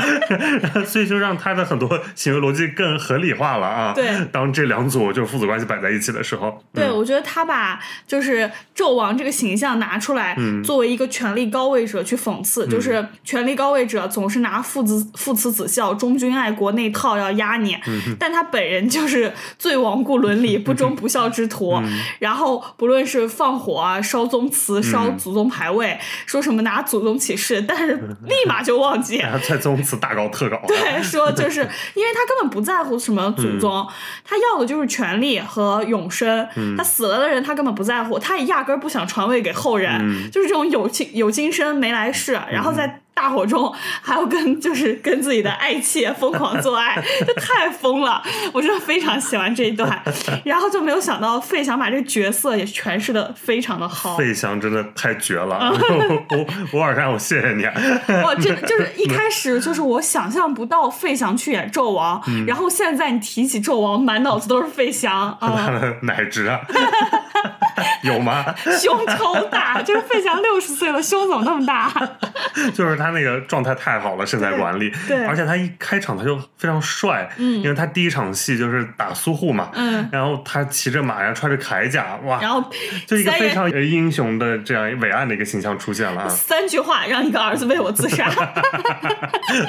S1: 所以就让他的很多行为逻辑更合理化了啊。
S2: 对
S1: 当这两组就是父子关系摆在一起的时候，
S2: 对，
S1: 嗯
S2: 我觉得他把就是纣王这个形象拿出来，
S1: 嗯
S2: 作为一个权力高位者去讽刺，就是权力高位者总是拿父子父慈子孝、忠君爱国那套要压你，
S1: 嗯
S2: 但他本人就是最罔顾伦理、不忠不孝之徒。
S1: 嗯
S2: 然后不论是放火啊、烧宗祠、烧祖宗牌位，说什么拿祖宗起誓，但是立马就忘记。
S1: 在宗祠大搞特搞，
S2: 对，说就是因为他根本不在乎什么祖宗，他要的就是权力和永生。他死了的人，他根本不在乎，他也压根儿不想传位给后人，就是这种有今有今生没来世，然后在。大火中还要跟就是跟自己的爱妾 疯狂做爱，这太疯了！我真的非常喜欢这一段，然后就没有想到费翔把这个角色也诠释的非常的好。
S1: 费翔真的太绝了，我我尔山，我谢谢你。
S2: 哇，这就是一开始就是我想象不到费翔去演纣王，
S1: 嗯
S2: 然后现在你提起纣王，满脑子都是费翔啊，
S1: 奶汁啊，有吗？
S2: 胸超大，就是费翔六十岁了，胸怎么那么大？
S1: 就是他那个状态太好了，身材管理，
S2: 对
S1: 而且他一开场他就非常帅，
S2: 嗯。
S1: 因为他第一场戏就是打苏护嘛，
S2: 嗯，
S1: 然后他骑着马，然后穿着铠甲，哇，
S2: 然后
S1: 就一个非常呃英雄的这样伟岸的一个形象出现了。啊
S2: 三句话让一个儿子为我自杀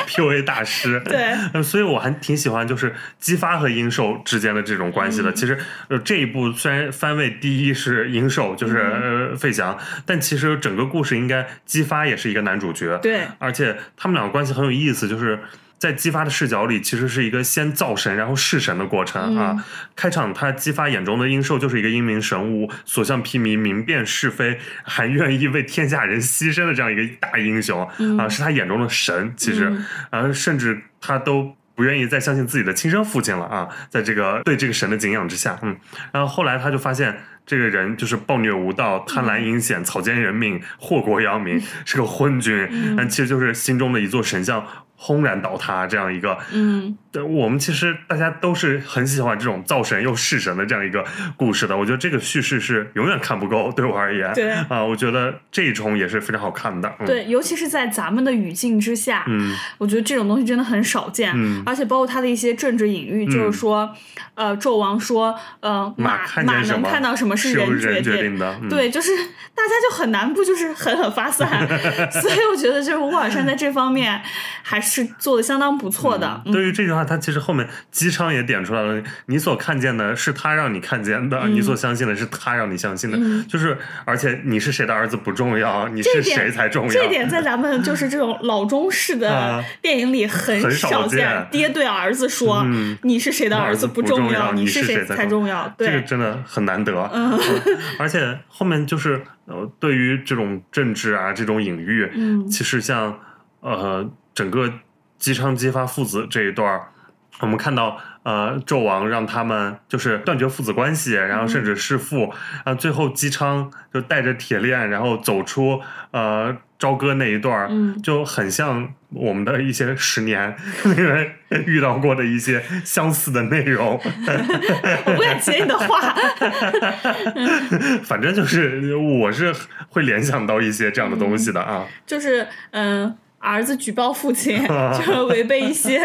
S1: ，，PUA 大师，
S2: 对。
S1: 呃，所以我还挺喜欢就是姬发和殷寿之间的这种关系
S2: 嗯。
S1: 的。其实呃这一部虽然番位第一是殷寿，就是、费翔，但其实整个故事应该姬发也是一个男主角，
S2: 对
S1: 而且他们两个关系很有意思，就是。在姬发的视角里，其实是一个先造神，然后弑神的过程
S2: 嗯
S1: 啊。开场，他姬发眼中的殷寿就是一个英明神武、所向披靡、明辨是非，还愿意为天下人牺牲的这样一个大英雄、
S2: 嗯
S1: 啊，是他眼中的神。其实，啊，甚至他都不愿意再相信自己的亲生父亲了啊，在这个对这个神的敬仰之下，嗯，然后后来他就发现这个人就是暴虐无道、贪婪阴险、草菅人命、祸国殃民，是个昏君，但其实就是心中的一座神像轰然倒塌这样一个。
S2: 嗯，
S1: 对我们其实大家都是很喜欢这种造神又弑神的这样一个故事的，我觉得这个叙事是永远看不够，对我而言，
S2: 对。
S1: 啊，我觉得这一重也是非常好看的，嗯、，
S2: 对，尤其是在咱们的语境之下，
S1: 嗯。
S2: 我觉得这种东西真的很少见，
S1: 嗯。
S2: 而且包括他的一些政治隐喻，就是说，呃，纣王说，呃，马
S1: 看
S2: 马能看到什么是人
S1: 人决
S2: 定。
S1: 定的，嗯、
S2: 对，就是大家就很难不就是狠狠发散，所以我觉得就是乌尔善在这方面还是做的相当不错的。嗯
S1: 对于这句话，他其实后面姬昌也点出来了，你所看见的是他让你看见的，
S2: 嗯
S1: 你所相信的是他让你相信的，就是而且你是谁的儿子不重要，你是谁才重要。
S2: 这点在咱们 就是这种老中式的
S1: 啊
S2: 电影里很
S1: 很少
S2: 少
S1: 见
S2: 爹对儿子说：“
S1: 嗯
S2: 你是谁的儿子
S1: 不
S2: 重
S1: 要，
S2: 你
S1: 是
S2: 谁才重要。”
S1: 这个，真的很难得。嗯，而且后面就是呃，对于这种政治啊这种隐喻，
S2: 嗯
S1: 其实像呃整个姬昌姬发父子这一段儿。我们看到，呃，纣王让他们就是断绝父子关系，然后甚至弑父，啊、最后姬昌就带着铁链，然后走出呃朝歌那一段就很像我们的一些十年 那个遇到过的一些相似的内容。
S2: 我不敢接你的话。
S1: 反正就是我是会联想到一些这样的东西的啊。
S2: 就是嗯。儿子举报父亲，就是违背一些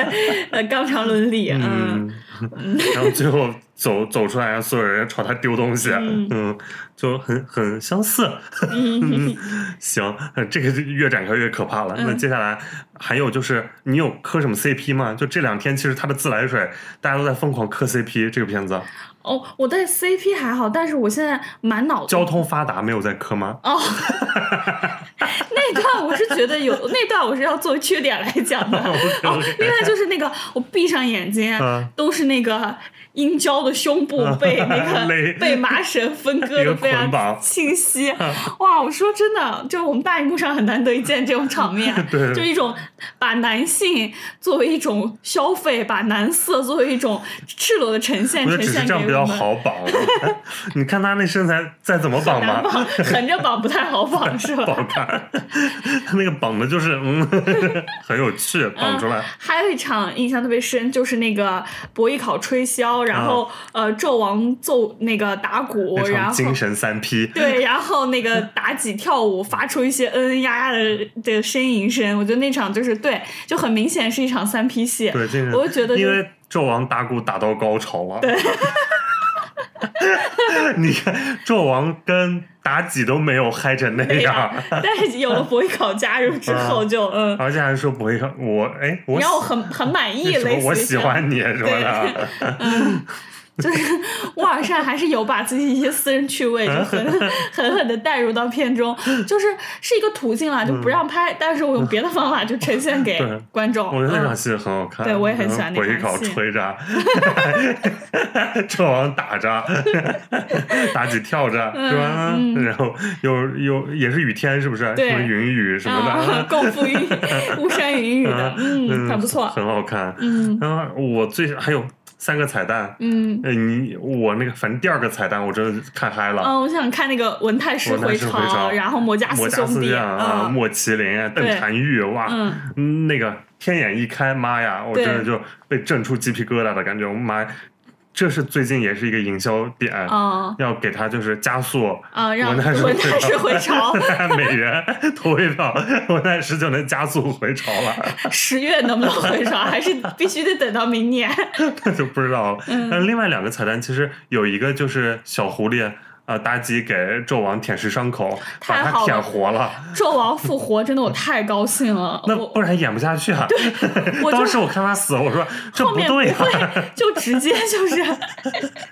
S2: 呃纲常伦理，嗯，
S1: 然后最后走走出来，让所有人朝他丢东西，
S2: 嗯
S1: 嗯，就很很相似。
S2: 嗯
S1: 行，呃这个就越展开越可怕了。
S2: 嗯
S1: 那接下来还有就是，你有磕什么 CP 吗？就这两天，其实他的自来水大家都在疯狂磕 CP 这个片子，
S2: 哦，我对 CP 还好，但是我现在满脑子
S1: 交通发达没有在磕吗？
S2: 哦，那段我是觉得有那段我是要作为缺点来讲的。哦，另外就是那个我闭上眼睛，
S1: 嗯
S2: 都是那个殷郊的胸部 被那个 被麻绳分割的非常清晰。哇，我说真的，就我们大荧幕上很难得一见这种场面，
S1: 对
S2: 就一种把男性作为一种消费，把男色作为一种赤裸的呈现，呈现
S1: 是这样比较
S2: 给我们。
S1: 好绑。你看他那身材，再怎么绑吧，
S2: 横着绑不太好绑，是吧？
S1: 不好看。他那个绑的就是嗯，很有趣，绑出来。
S2: 还有一场印象特别深，就是那个博弈考吹箫，然后、呃纣王奏那个打鼓，然后
S1: 精神三 P，
S2: 对，然后那个妲己跳舞，发出一些嗯嗯呀呀的的呻吟声，我觉得那场就是对，就很明显是一场三 P 戏。
S1: 对，这个。
S2: 我就觉得就
S1: 因为纣王打鼓打到高潮了。对。你看，纣王跟妲己都没有嗨成那样，，
S2: 但是有了伯邑考加入之后就，嗯，
S1: 而且还说伯邑考我，哎，我
S2: 你让我
S1: 喜
S2: 很很满意，
S1: 我喜欢你什么的，
S2: 就是沃尔善还是有把自己一些私人趣味 就狠狠狠狠的带入到片中，就是是一个途径啦，就不让拍，但是我用别的方法就呈现给 观众。
S1: 我觉得那场
S2: 嗯
S1: 戏很好看。
S2: 对我也很喜欢那场戏
S1: 吹着，纣王打着，妲己跳着，是吧？然后又又也是雨天，是不是？什么云雨什么
S2: 啊，
S1: 的。
S2: 共赴云巫山云雨的，嗯，很不错，
S1: 很好看。
S2: 嗯
S1: 然后我最还有三个彩蛋，
S2: 嗯。
S1: 呃，你我那个反正第二个彩蛋我真的看嗨了。
S2: 嗯，我想看那个文太师回
S1: 师回朝
S2: 然后魔家
S1: 魔家
S2: 四兄弟
S1: 四将啊，
S2: 嗯
S1: 莫麒麟啊，邓婵玉，哇，
S2: 嗯。
S1: 那个天眼一开，妈呀，我真的就被震出鸡皮疙瘩的感觉，我妈呀，这是最近也是一个营销点，
S2: 啊
S1: 要给他就是加速
S2: 啊，让
S1: 文太师
S2: 文太师回潮，
S1: 美元投一票，文泰十就能加速回潮了，
S2: 十月能不能回潮，还是必须得等到明年。
S1: 那 就不知道了。
S2: 嗯
S1: 但是另外两个彩蛋其实有一个就是小狐狸。呃，妲己给纣王舔舐伤口，把他舔活了，
S2: 纣王复活，真的我太高兴了。
S1: 那不然演不下去啊。
S2: 我
S1: 当时我看他死，我说这
S2: 不
S1: 不对呀、
S2: 会就直接就是，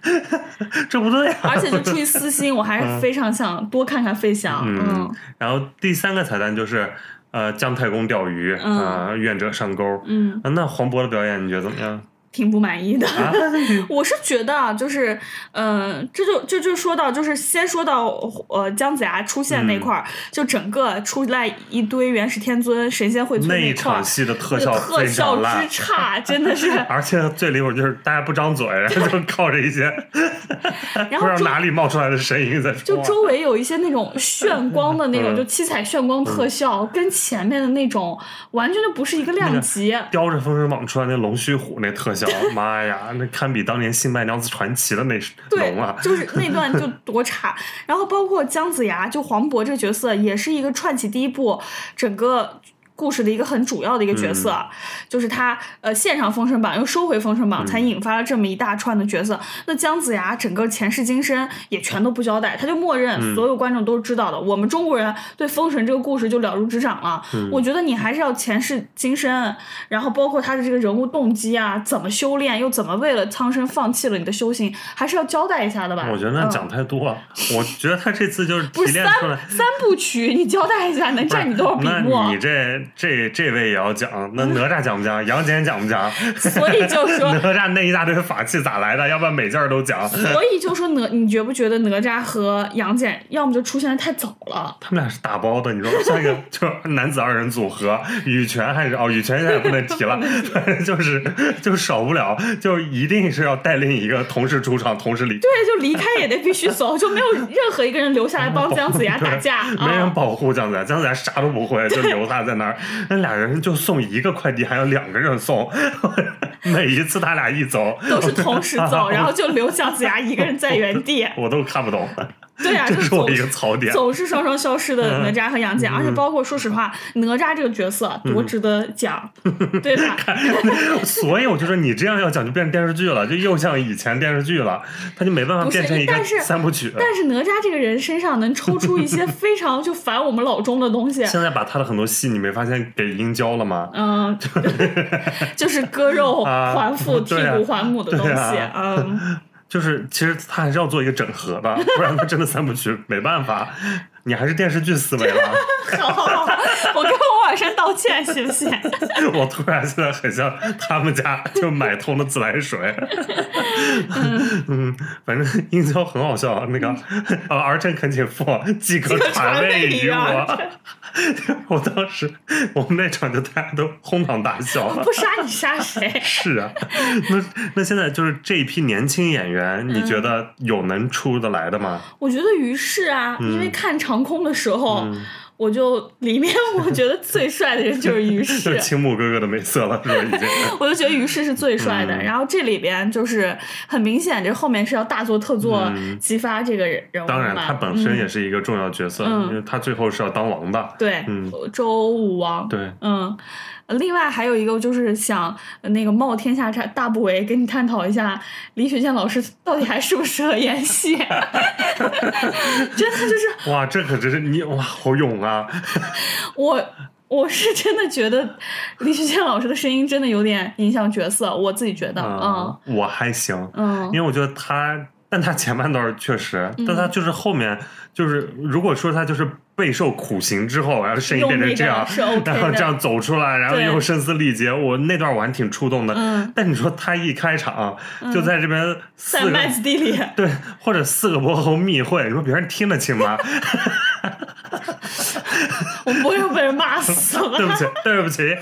S1: 这不对呀、
S2: 而且就出于私心，我还是非常想多看看费翔。
S1: 嗯
S2: 嗯，
S1: 然后第三个彩蛋就是呃姜太公钓鱼啊、
S2: 嗯
S1: 呃愿者上钩。
S2: 嗯，
S1: 啊那黄渤的表演你觉得怎么样？
S2: 挺不满意的。
S1: 啊，
S2: 我是觉得啊，就是，嗯、这就这就说到，就是先说到呃姜子牙出现那
S1: 嗯
S2: 块儿，就整个出来一堆元始天尊、神仙会村
S1: 那一
S2: 块儿
S1: 场，戏的特效
S2: 特效之。差，真的是。
S1: 而且最离谱就是大家不张嘴，然后就靠着一些
S2: 然后周
S1: 不知道哪里冒出来的声音在说。
S2: 就周围有一些那种炫光的那种，
S1: 嗯
S2: 就七彩炫光特效，跟前面的那种完全就不是一个量级。
S1: 叼着风神榜出来那龙须虎那特效，妈呀，那堪比当年《新白娘子传奇》的那
S2: 对
S1: 龙啊！，
S2: 就是那段就多差。然后包括姜子牙，就黄渤这个角色，也是一个串起第一部整个。故事的一个很主要的一个角色，
S1: 嗯
S2: 就是他呃献上封神榜又收回封神榜，才引发了这么一大串的角色。那姜子牙整个前世今生也全都不交代，他就默认
S1: 嗯
S2: 所有观众都知道的。我们中国人对封神这个故事就了如指掌了。
S1: 嗯
S2: 我觉得你还是要前世今生，然后包括他的这个人物动机啊，怎么修炼，又怎么为了苍生放弃了你的修行，还是要交代一下的吧。
S1: 我觉得那
S2: 嗯
S1: 讲太多了，我觉得他这次就是
S2: 不是
S1: 提炼出来
S2: 三。三部曲，你交代一下，能占你多少笔
S1: 那
S2: 墨
S1: 你？这这这位也要讲，那哪吒讲不讲？杨戬讲不讲？
S2: 所以就说，
S1: 哪吒那一大堆法器咋来的？要不然每件儿都讲。
S2: 所以就说哪，你觉不觉得哪吒和杨戬要么就出现的太早了？
S1: 他们俩是打包的，你说像一个 就是男子二人组合，羽泉还是哦，羽泉现在也不能提了，反正就是就少不了，就一定是要带另一个同时出场，同时离。
S2: 对，就离开也得必须走，就没有任何一个人留下来帮姜子牙打架
S1: 对没人
S2: 啊。
S1: 保护姜子牙，姜子牙啥都不会，就留他在那儿。那俩人就送一个快递，还有两个人送，每一次他俩一走，
S2: 都是同时走，然后就留姜子牙一个人在原地。
S1: 我都看不懂。
S2: 对啊，
S1: 这
S2: 就是总
S1: 我一个槽点。
S2: 总是双双消失的
S1: 嗯
S2: 哪吒和杨戬，而且包括说实话，哪吒这个角色
S1: 嗯
S2: 多值得讲，对吧？
S1: 所以我就说你这样要讲就变成电视剧了，就又像以前电视剧了，他就没办法变成一个三部曲。
S2: 但是哪吒这个人身上能抽出一些非常就反我们老中的东西，
S1: 现在把他的很多戏，你没发现给阴交了吗？
S2: 嗯，就是割肉
S1: 啊
S2: 还父、剔骨还母的东
S1: 对
S2: 西，
S1: 啊
S2: 嗯，
S1: 就是其实他还是要做一个整合的，不然他真的三部曲没办法。你还是电视剧思维了。
S2: 好好好，我跟我晚上道歉行不行？
S1: 我突然现在很像他们家就买通了自来水。嗯，反正殷郊很好笑，那个呃，儿臣恳请父，即可传位于我。我当时我们那场就大家都哄堂大笑。
S2: 不杀你杀谁？
S1: 是啊，那那现在就是这一批年轻演员，你觉得有能出得来的吗？
S2: 我觉得于是啊，因为看长空的时候，
S1: 嗯
S2: 我就里面我觉得最帅的人就是于 适
S1: 就是。青木哥哥的美色了，是吧？已经。
S2: 我就觉得于适是最帅的，
S1: 嗯
S2: 然后这里边就是很明显，这后面是要大做特做
S1: 嗯
S2: 激发这个人人物
S1: 当然，他本身
S2: 嗯
S1: 也是一个重要角色，
S2: 嗯
S1: 因为他最后是要当王的。
S2: 对，
S1: 嗯
S2: 周武王，
S1: 对，
S2: 嗯，另外还有一个就是想呃那个冒天下大大不韪跟你探讨一下李雪健老师到底还适不适合演戏，真的就是
S1: 哇，这可真是你哇，好勇啊！
S2: 我。我是真的觉得李雪健老师的声音真的有点影响角色，我自己觉得，嗯
S1: 嗯，我还行，
S2: 嗯
S1: 因为我觉得他，但他前半段确实，但他就是后面就是，如果说他就是备受苦刑之后，然后声音变成这样，然后这样走出来，然后又声嘶力竭，我那段我还挺触动的。
S2: 嗯，
S1: 但你说他一开场就在这边四个。
S2: 麦子地里，
S1: 对，或者四个伯侯密会，你说别人听得清吗？
S2: 我不会又被人骂死了。
S1: 对不起，对不起。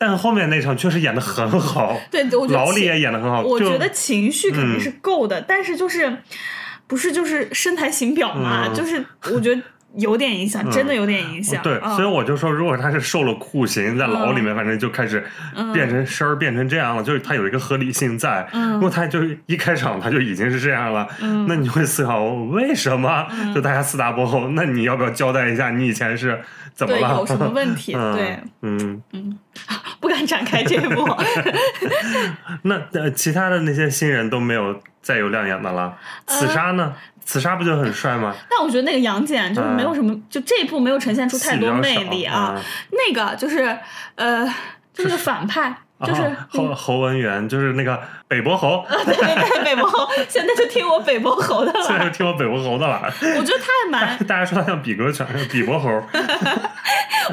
S1: 但后面那场确实演的很好，
S2: 对，我觉得
S1: 老
S2: 李
S1: 也演的很好。
S2: 我觉得情绪肯定
S1: 嗯
S2: 是够的，但是就是不是就是身材形表嘛，
S1: 嗯
S2: 就是我觉得有点影响，真的有点影响。
S1: 对，
S2: 嗯
S1: 所以我就说，如果他是受了酷刑，在牢里面，反正就开始变成声儿，变成这样了，就是他有一个合理性在。
S2: 嗯
S1: 如果他就是一开场他就已经是这样了，那你会思考为什么？
S2: 嗯
S1: 就大家四大伯侯，那你要不要交代一下你以前是怎么了？
S2: 对有什么问题？
S1: 嗯
S2: 对，
S1: 嗯嗯，
S2: 不敢展开这一步。
S1: 那呃，其他的那些新人都没有再有亮眼的了。
S2: 呃
S1: 刺杀呢？刺杀不就很帅吗？
S2: 但我觉得那个杨戬就是没有什么，就这一部没有呈现出太多魅力啊。
S1: 嗯
S2: 那个就是呃，就那个反派，就是
S1: 啊侯侯文元，就是那个北伯侯，
S2: 对对对，北伯侯，现在就听我北伯侯的了
S1: 现在就。听我北伯侯的了。
S2: 我觉得他也蛮，
S1: 大家说他像比格犬，比伯侯。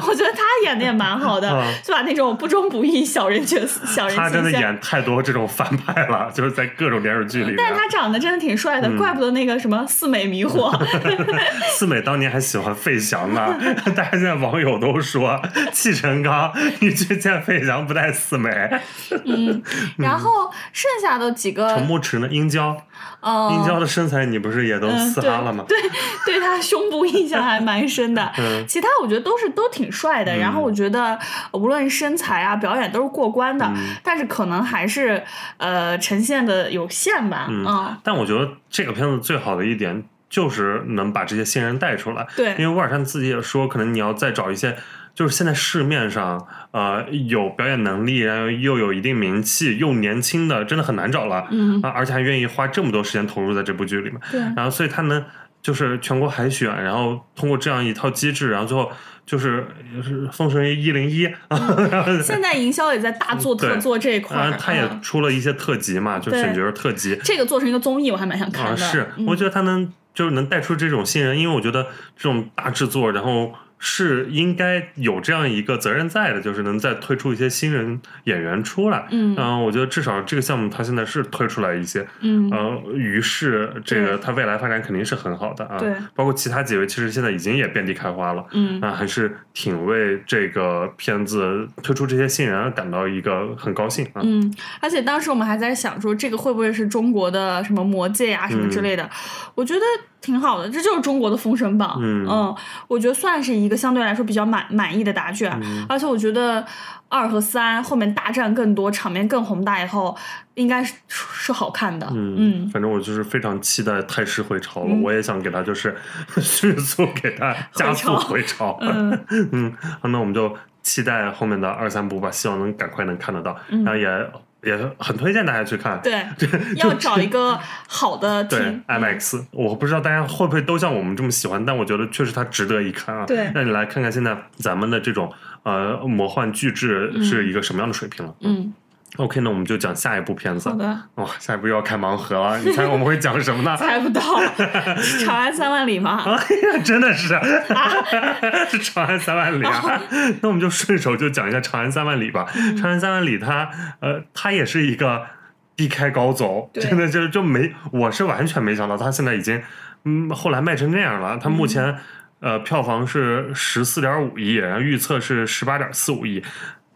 S2: 我觉得他演的也蛮好的
S1: 嗯，
S2: 就把那种不忠不义小人角色、小人
S1: 他真的。演太多这种反派了，就是在各种电视剧里。
S2: 但是他长得真的挺帅
S1: 嗯
S2: 的，怪不得那个什么四美迷惑。
S1: 四美当年还喜欢费翔呢，大家现在网友都说气成刚，你去见费翔不带四美。
S2: 嗯然后剩下的几个
S1: 陈
S2: 个，
S1: 牧驰呢？殷郊，
S2: 嗯，
S1: 殷郊的身材你不是也都
S2: 嗯，
S1: 嘶哈了吗？
S2: 对，对他胸部印象还蛮深的。
S1: 嗯
S2: 其他我觉得都是都挺帅的，然后我觉得呃无论身材啊、表演都是过关的，
S1: 嗯
S2: 但是可能还是呃呈现的有限吧。嗯，
S1: 但我觉得这个片子最好的一点就是能把这些新人带出来。
S2: 对
S1: 因为沃尔善自己也说，可能你要再找一些，就是现在市面上呃有表演能力，然后又有一定名气又年轻的，真的很难找了。
S2: 嗯
S1: 啊，而且还愿意花这么多时间投入在这部剧里面。
S2: 对
S1: 然后所以他能就是全国海选，然后通过这样一套机制，然后最后就是就是《封神一零一》
S2: 现在营销也在大做特做这一块儿，
S1: 啊，他也
S2: 嗯
S1: 出了一些特辑嘛，就选角特辑。
S2: 这个做成一个综艺，我还蛮想看
S1: 啊，
S2: 的。
S1: 是，
S2: 嗯
S1: 我觉得他能就是能带出这种新人，因为我觉得这种大制作，然后是应该有这样一个责任在的，就是能再推出一些新人演员出来。
S2: 嗯
S1: 我觉得至少这个项目它现在是推出来一些，
S2: 嗯
S1: 呃，于是这个它未来发展肯定是很好的啊。
S2: 对，
S1: 包括其他几位其实现在已经也遍地开花了。
S2: 嗯
S1: 啊，还是挺为这个片子推出这些新人感到一个很高兴啊。
S2: 嗯，而且当时我们还在想说，这个会不会是中国的什么魔戒啊什么之类的？我觉得挺好的，这就是中国的《封神榜》。
S1: 嗯
S2: 我觉得算是一一个相对来说比较满满意的答卷，而且我觉得二和三后面大战更多，场面更宏大，以后应该是是好看的。嗯，
S1: 反正我就是非常期待太师回朝了，我也想给他就是 迅速给他加速回朝。嗯嗯，那我们就期待后面的二三部吧，希望能赶快能看得到，然后也。也很推荐大家去看，
S2: 对，要找一个好的
S1: 对 IMAX。我不知道大家会不会都像我们这么喜欢，但我觉得确实它值得一看啊。
S2: 对，
S1: 那你来看看现在咱们的这种呃魔幻巨制是一个什么样的水平了？嗯。OK，那我们就讲下一部片子。
S2: 好的。
S1: 哇，下一部又要开盲盒了，你猜我们会讲什么呢？
S2: 猜不到，长安三万里吗？
S1: 哎呀，真的是，是 长安三万里啊！那我们就顺手就讲一下长安三万里吧。长安三万里，它呃，它也是一个低开高走，真的就就没，我是完全没想到，它现在已经嗯，后来卖成那样了。它目前呃票房是十四点五亿，然后预测是十八点四五亿。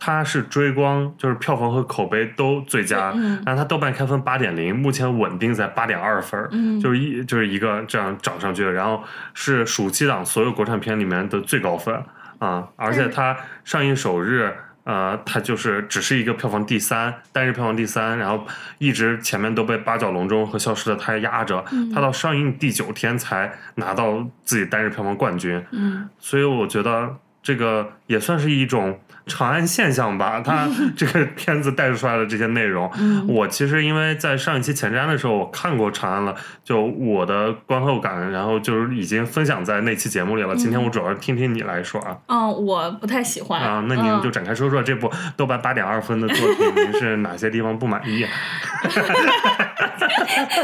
S1: 它是追光，就是票房和口碑都最佳，嗯。然后它豆瓣开分八点零，目前稳定在八点二分，就是一就是一个这样涨上去的，然后是暑期档所有国产片里面的最高分啊，而且它上映首日，呃，它就是只是一个票房第三，单日票房第三，然后一直前面都被八角笼中和消失的她压着，它到上映第九天才拿到自己单日票房冠军，嗯，所以我觉得这个也算是一种。长安现象吧，它 这个片子带出来的这些内容，我其实因为在上一期前瞻的时候我看过长安了，就我的观后感，然后就是已经分享在那期节目里了。今天我主要是听听你来说啊。
S2: 嗯，我不太喜欢
S1: 啊，那您就展开说说这部豆瓣八点二分的作品，您是哪些地方不满意？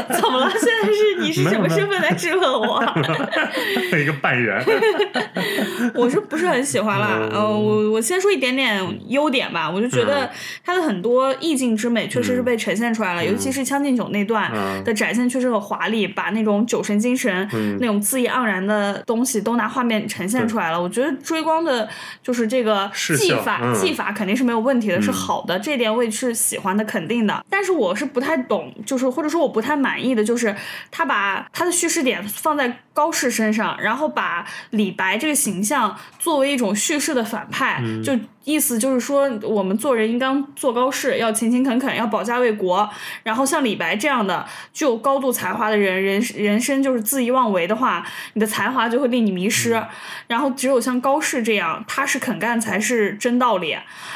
S2: 怎么了？现在是你是什么身份来质问我？
S1: 一个半人。
S2: 我是不是很喜欢啦？呃，我我先说一点。点点优点吧，我就觉得它的很多意境之美确实是被呈现出来了，尤其是《将进酒》那段的展现确实很华丽，把那种酒神精神、那种恣意盎然的东西都拿画面呈现出来了。我觉得追光的就是这个技法，技法肯定是没有问题的，是好的，这点我也是喜欢的，肯定的。但是我是不太懂，就是或者说我不太满意的就是他把他的叙事点放在高适身上，然后把李白这个形象作为一种叙事的反派，就。意思就是说，我们做人应当做高士，要勤勤恳恳，要保家卫国。然后像李白这样的具有高度才华的人，人人生就是恣意妄为的话，你的才华就会令你迷失。然后只有像高适这样踏实肯干才是真道理。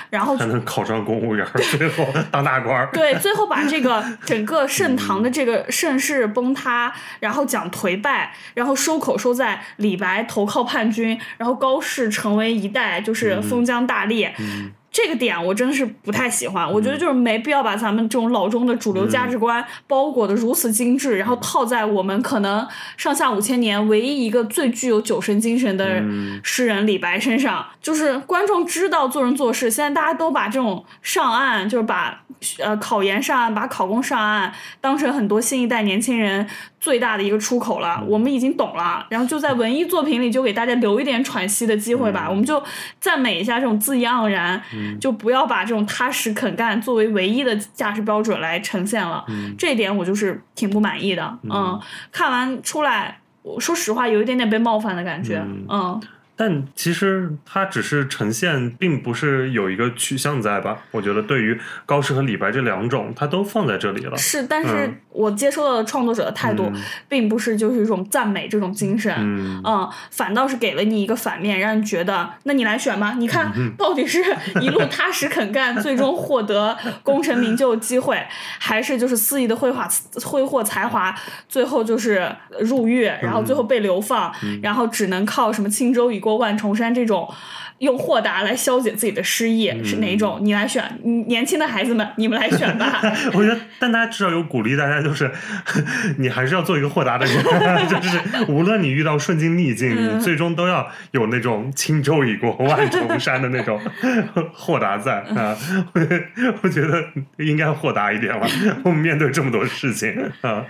S2: 然后
S1: 才能考上公务员，最后当大官。
S2: 对，最后把这个整个盛唐的这个盛世崩塌，然后讲颓败，然后收口收在李白投靠叛军，然后高适成为一代就是封疆大吏。嗯。这个点我真的是不太喜欢，我觉得就是没必要把咱们这种老中的主流价值观包裹的如此精致，然后套在我们可能上下五千年唯一一个最具有酒神精神的诗人李白身上。就是观众知道做人做事，现在大家都把这种上岸，就是把呃考研上岸，把考公上岸当成很多新一代年轻人最大的一个出口了。我们已经懂了，然后就在文艺作品里就给大家留一点喘息的机会吧。我们就赞美一下这种恣意盎然。就不要把这种踏实肯干作为唯一的价值标准来呈现了，这一点我就是挺不满意的。嗯，看完出来，我说实话有一点点被冒犯的感觉。嗯。
S1: 但其实它只是呈现，并不是有一个取向在吧？我觉得对于高适和李白这两种，它都放在这里了。
S2: 是，但是我接收到的创作者的态度，并不是就是一种赞美这种精神，嗯，反倒是给了你一个反面，让你觉得，那你来选吧，你看到底是一路踏实肯干，最终获得功成名就的机会，还是就是肆意的挥华挥霍才华，最后就是入狱，然后最后被流放，然后只能靠什么轻舟已。过万重山这种。用豁达来消解自己的失意是哪种？你来选，年轻的孩子们，你们来选吧。
S1: 我觉得，但大家至少有鼓励大家，就是 你还是要做一个豁达的人，就是无论你遇到顺境逆境，你最终都要有那种轻舟已过万重山的那种豁达在啊。我觉得应该豁达一点了。我们面对这么多事情啊，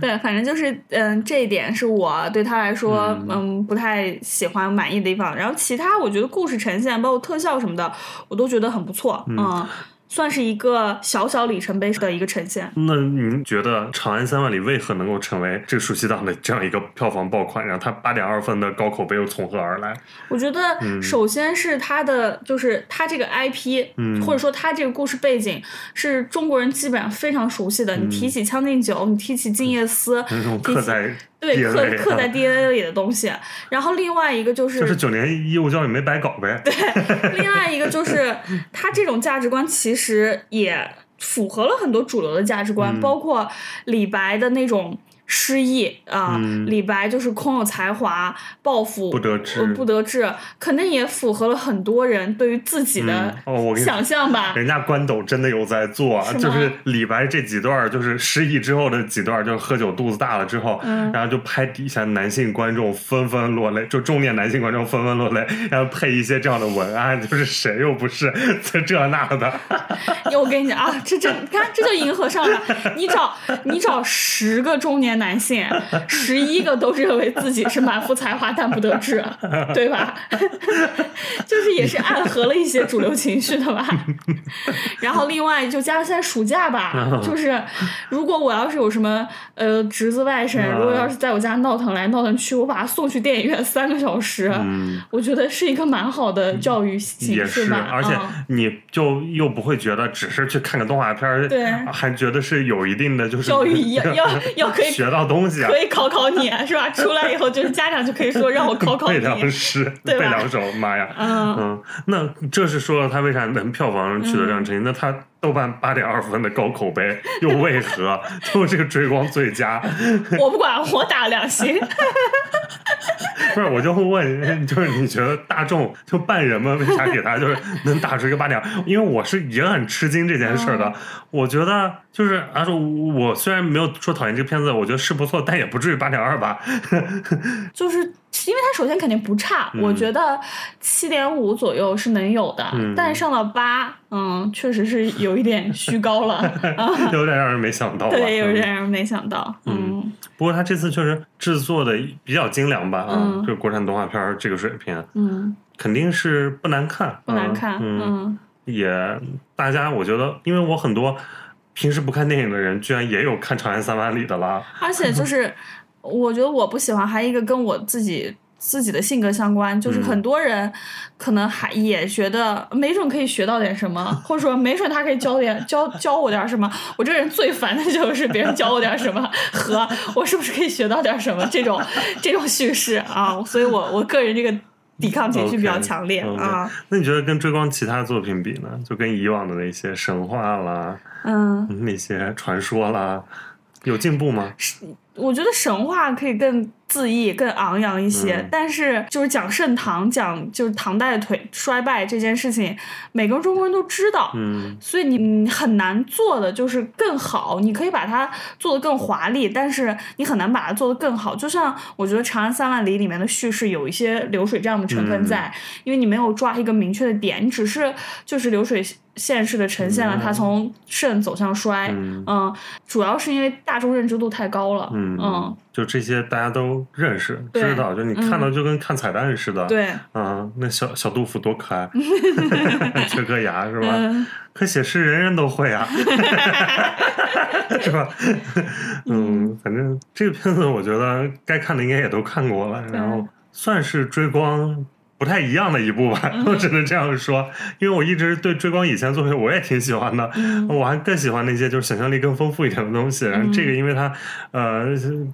S2: 对，反正就是嗯，这一点是我对他来说嗯不太喜欢满意的地方。然后其他我觉得故事。呈现包括特效什么的，我都觉得很不错。嗯，算是一个小小里程碑的一个呈现。
S1: 那您觉得《长安三万里》为何能够成为这个暑期档的这样一个票房爆款？然后它八点二分的高口碑又从何而来？
S2: 我觉得，首先是它的，就是它这个 IP，、
S1: 嗯
S2: 或者说它这个故事背景是中国人基本上非常熟悉的。你提起《将进酒》，你提起《静夜思》
S1: 那种刻在
S2: 对刻刻在
S1: 啊
S2: DNA 里的东西。然后另外一个就是，
S1: 就是九年义务教育没白搞呗。
S2: 对另外一个就是，他这种价值观其实也符合了很多主流的价值
S1: 嗯
S2: 观，包括李白的那种诗意啊、
S1: 嗯
S2: 李白就是空有才华，抱负
S1: 不得志
S2: 呃不得志，肯定也符合了很多人对于自己的
S1: 嗯哦我
S2: 想象吧。
S1: 人家关斗真的有在做就是李白这几段，就是失忆之后的几段，就是喝酒肚子大了之后，
S2: 嗯
S1: 然后就拍底下男性观众纷纷落泪，就中年男性观众纷纷落泪，然后配一些这样的文案，就是谁又不是 这这那的，
S2: 我跟你讲啊，这这你看这就迎合上了。你找你找十个中年男性，十一个都认为自己是满腹才华但不得志，对吧？就是也是暗合了一些主流情绪的吧。然后另外就加上现在暑假吧，就是如果我要是有什么呃侄子外甥，如果要是在我家闹腾来闹腾去，我把他送去电影院三个小时，我觉得是一个蛮好的教育形
S1: 也是，
S2: 式吧。
S1: 而且
S2: 嗯
S1: 你就又不会觉得只是去看个动画片儿，
S2: 对
S1: 还觉得是有一定的就是
S2: 教育要要要可以
S1: 学到东西啊，
S2: 可以考考你是吧？出来以后就是家长就可以说让我考考你
S1: 背
S2: 你。
S1: 两诗，背两首，妈呀！
S2: 嗯，
S1: 嗯，那这是说他为啥能票房取得这样成绩？那他豆瓣八点二分的高口碑，又为何 就这个追光最佳？
S2: 我不管，我打两星。
S1: 不是，我就会问，就是你觉得大众就半人们为啥给他就是能打出一个八点？因为我是也很吃惊这件事儿的。我觉得就是啊，说我虽然没有说讨厌这个片子，我觉得是不错，但也不至于八点二吧。
S2: 就是因为它首先肯定不差，
S1: 嗯
S2: 我觉得七点五左右是能有的，
S1: 嗯
S2: 但上到八，嗯，确实是有一点虚高了 啊。
S1: 有点让人没想到。
S2: 对，有
S1: 嗯
S2: 点让人没想到。嗯
S1: 不过他这次确实制作的比较精良吧，啊，
S2: 嗯
S1: 就国产动画片儿这个水平，
S2: 嗯，
S1: 肯定是不难看，
S2: 不难看。
S1: 嗯，
S2: 嗯
S1: 也大家我觉得，因为我很多平时不看电影的人，居然也有看《长安三万里》的啦。
S2: 而且就是，我觉得我不喜欢，还有一个跟我自己自己的性格相关，就是
S1: 嗯
S2: 很多人可能还也觉得没准可以学到点什么，或者说没准他可以教点 教教我点什么。我这个人最烦的就是别人教我点什么和我是不是可以学到点什么这种这种叙事啊，所以我我个人这个抵抗情绪比较强烈啊。
S1: 那你觉得跟追光其他作品比呢？就跟以往的那些神话啦、
S2: 嗯，
S1: 那些传说啦，有进步吗？
S2: 我觉得神话可以更恣意、更昂扬一些，
S1: 嗯
S2: 但是就是讲盛唐、讲就是唐代的腿衰败这件事情，每个中国人都知道。
S1: 嗯
S2: 所以你你很难做的就是更好，你可以把它做得更华丽，但是你很难把它做得更好。就像我觉得《长安三万里》里面的叙事有一些流水账的成分在，因为你没有抓一个明确的点，你只是就是流水线式的呈现了它从盛走向衰。
S1: 嗯
S2: 嗯，主要是因为大众认知度太高了。
S1: 嗯
S2: 嗯，
S1: 就这些大家都认识知道，就你看到就跟看彩蛋似的。
S2: 对，
S1: 啊，那小小杜甫多可爱，缺颗牙是吧？
S2: 嗯
S1: 可写诗人人都会啊，是吧？嗯，反正这个片子我觉得该看的应该也都看过了，然后算是追光。不太一样的一部吧，
S2: 嗯
S1: 我只能这样说，因为我一直对追光以前作品我也挺喜欢的，
S2: 嗯
S1: 我还更喜欢那些就是想象力更丰富一点的东西。然后这个因为它呃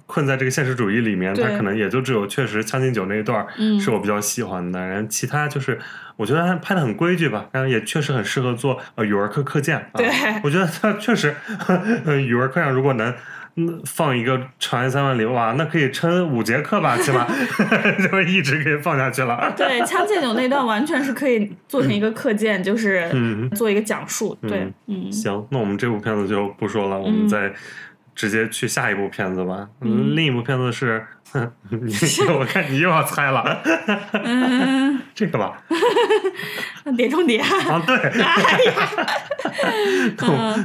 S1: 困在这个现实主义里面，它可能也就只有确实《将进酒》那一段是我比较喜欢的，然后其他就是我觉得它拍的很规矩吧，然后也确实很适合做呃语文课课件。啊、
S2: 对
S1: 我觉得它确实，呃，语文课上如果能。嗯放一个《长安三万里》哇，那可以撑五节课吧，起码 就一直可以放下去了。
S2: 对，《将进酒》那段完全是可以做成一个课件，就是
S1: 嗯
S2: 做一个讲述。对，嗯
S1: 行，那我们这部片子就不说了，我们再直接去下一部片子吧。
S2: 嗯
S1: 另一部片子是 我看你又要猜了，
S2: 嗯，
S1: 这个吧？
S2: 碟中谍。
S1: 啊，对。
S2: 哎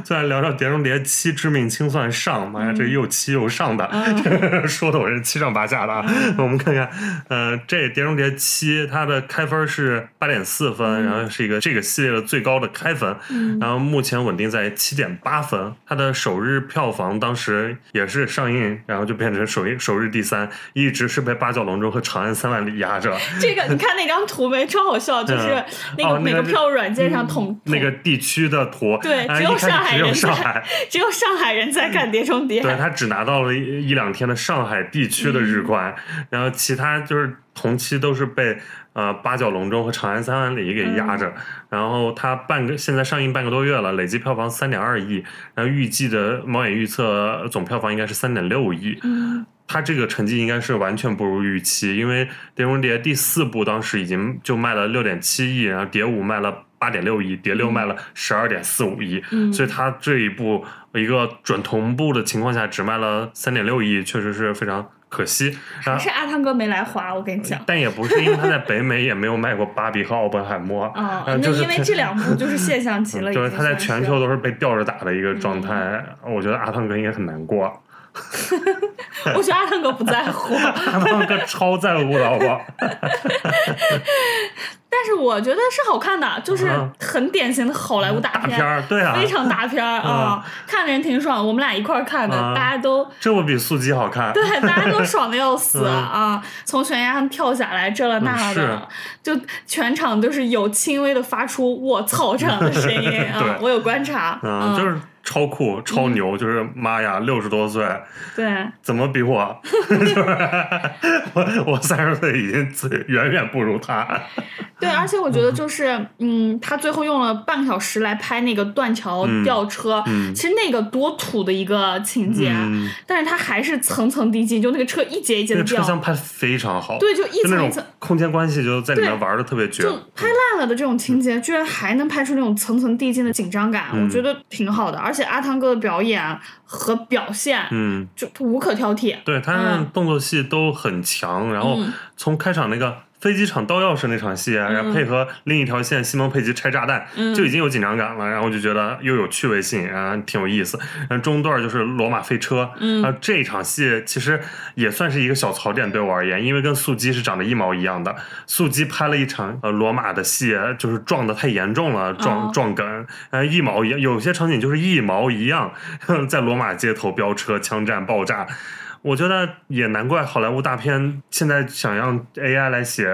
S1: 再来 聊聊《碟中谍七：致命清算上》，妈呀，这又七又上的，
S2: 嗯
S1: 说的我是七上八下的啊。我们看看，呃，这《碟中谍七》它的开分是八点四分，然后是一个这个系列的最高的开分，
S2: 嗯
S1: 然后目前稳定在七点八分。它的首日票房当时也是上映，然后就变成首映首日第三，一直是被《八角笼中》和《长安三万里》压着。
S2: 这个你看那张图没？超好笑，就是
S1: 嗯
S2: 那个每
S1: 个
S2: 票务软件上统
S1: 那个地区的图，
S2: 对，
S1: 哎
S2: 只有上海人在，，只有上海人在看《碟中谍》。
S1: 对他只拿到了一一两天的上海地区的日冠，
S2: 嗯
S1: 然后其他就是同期都是被呃八角笼中和长安三万里给压着。
S2: 嗯
S1: 然后它半个现在上映半个多月了，累计票房三点二亿，然后预计的猫眼预测总票房应该是三点六亿。
S2: 嗯
S1: 它这个成绩应该是完全不如预期，因为《碟中谍》第四部当时已经就卖了六点七亿，然后《碟五》卖了八点六亿，《碟六》卖了十二点四五亿，
S2: 嗯
S1: 所以它这一部一个准同步的情况下只卖了三点六亿，确实是非常可惜。啊
S2: 是阿汤哥没来华，我跟你讲。
S1: 但也不是因为他在北美也没有卖过《芭比》和《奥本海默》
S2: 哦，
S1: 嗯就是
S2: 那因为这两部就是现象级了，
S1: 就是他在全球都是被吊着打的一个状态，我觉得阿汤哥应该很难过。
S2: 我觉得阿汤哥不在乎，
S1: 阿汤哥超在乎的好不好？
S2: 但是我觉得是好看的，就是
S1: 嗯
S2: 很典型的好莱坞大
S1: 大片儿，对啊，
S2: 非常大片儿啊，看的人挺爽。我们俩一块儿看的，
S1: 嗯
S2: 大家都
S1: 这不比速激好看。
S2: 对，大家都爽的要死
S1: 嗯
S2: 啊！从悬崖上跳下来，这了那
S1: 了
S2: 的，就全场就是有轻微的发出“我操”这样的声音啊
S1: 对！
S2: 我有观察，
S1: 嗯，就是超酷、超牛，就是妈呀，六十多岁，
S2: 对，
S1: 怎么比我？就 是我我三十岁已经自远远不如他。
S2: 对，而且我觉得就是，嗯，他最后用了半个小时来拍那个断桥吊车，
S1: 嗯
S2: 其实那个多土的一个情节，但是他还是层层递进，就那个车一节一节
S1: 那个车厢拍得非常好，
S2: 对，就一层一层。
S1: 空间关系就在里面玩的特别绝
S2: 就。拍烂了的这种情节，居然还能拍出那种层层递进的紧张感，
S1: 嗯
S2: 我觉得挺好的。而且阿汤哥的表演和表现，
S1: 嗯，
S2: 就无可挑剔。
S1: 对，他的
S2: 嗯
S1: 动作戏都很强，然后
S2: 嗯
S1: 从开场那个。飞机场倒钥匙那场戏啊，然后配合另一条线西蒙佩吉拆炸弹，
S2: 嗯
S1: 就已经有紧张感了，然后就觉得又有趣味性，然后挺有意思。然后中段就是罗马飞车，
S2: 嗯
S1: 然后这场戏其实也算是一个小槽点对我而言，因为跟速激是长得一毛一样的。速激拍了一场呃罗马的戏，就是撞的太严重了，撞、
S2: 哦
S1: 撞梗，呃一毛一样，有些场景就是一毛一样，在罗马街头飙车、枪战、爆炸。我觉得也难怪好莱坞大片现在想让 AI 来写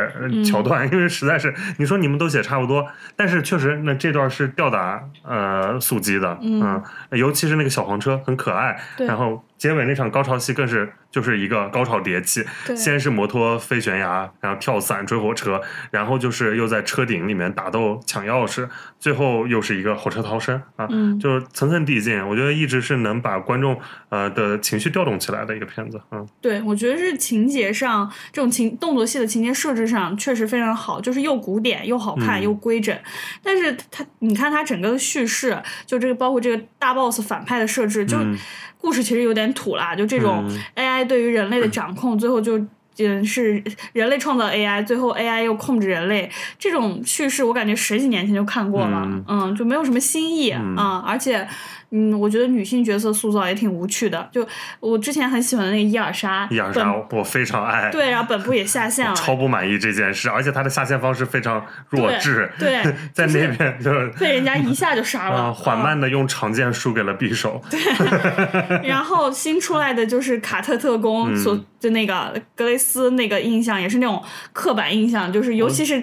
S1: 桥段，因为实在是你说你们都写差不多，但是确实那这段是吊打呃速激的，
S2: 嗯。
S1: 尤其是那个小黄车很可爱，然后结尾那场高潮戏更是就是一个高潮迭起，先是摩托飞悬崖，然后跳伞追火车，然后就是又在车顶里面打斗抢钥匙，最后又是一个火车逃生啊，
S2: 嗯。
S1: 就是层层递进，我觉得一直是能把观众呃的情绪调动起来的一个片子，嗯。
S2: 对，我觉得是情节上这种情动作戏的情节设置上确实非常好，就是又古典又好看
S1: 嗯。
S2: 又规整。但是它，你看它整个的叙事，就这个包括这个大 boss 反派的设置，就
S1: 嗯
S2: 故事其实有点土啦，就这种
S1: 嗯
S2: AI 对于人类的掌控，最后就。嗯，是人类创造 AI，最后 AI 又控制人类，这种叙事我感觉十几年前就看过了，
S1: 嗯
S2: 嗯就没有什么新意啊、
S1: 嗯
S2: 而且，嗯，我觉得女性角色塑造也挺无趣的。就我之前很喜欢的那个伊尔莎，
S1: 伊尔莎我非常爱，
S2: 对，然后本部也下线了，
S1: 超不满意这件事，而且他的下线方式非常弱智，
S2: 对，
S1: 在那边就是
S2: 被人家一下就杀了，
S1: 啊缓慢的用长剑输给了匕首，
S2: 对然后新出来的就是卡特特工
S1: 嗯
S2: 所就那个格雷斯那个印象也是那种刻板印象，就是尤其是、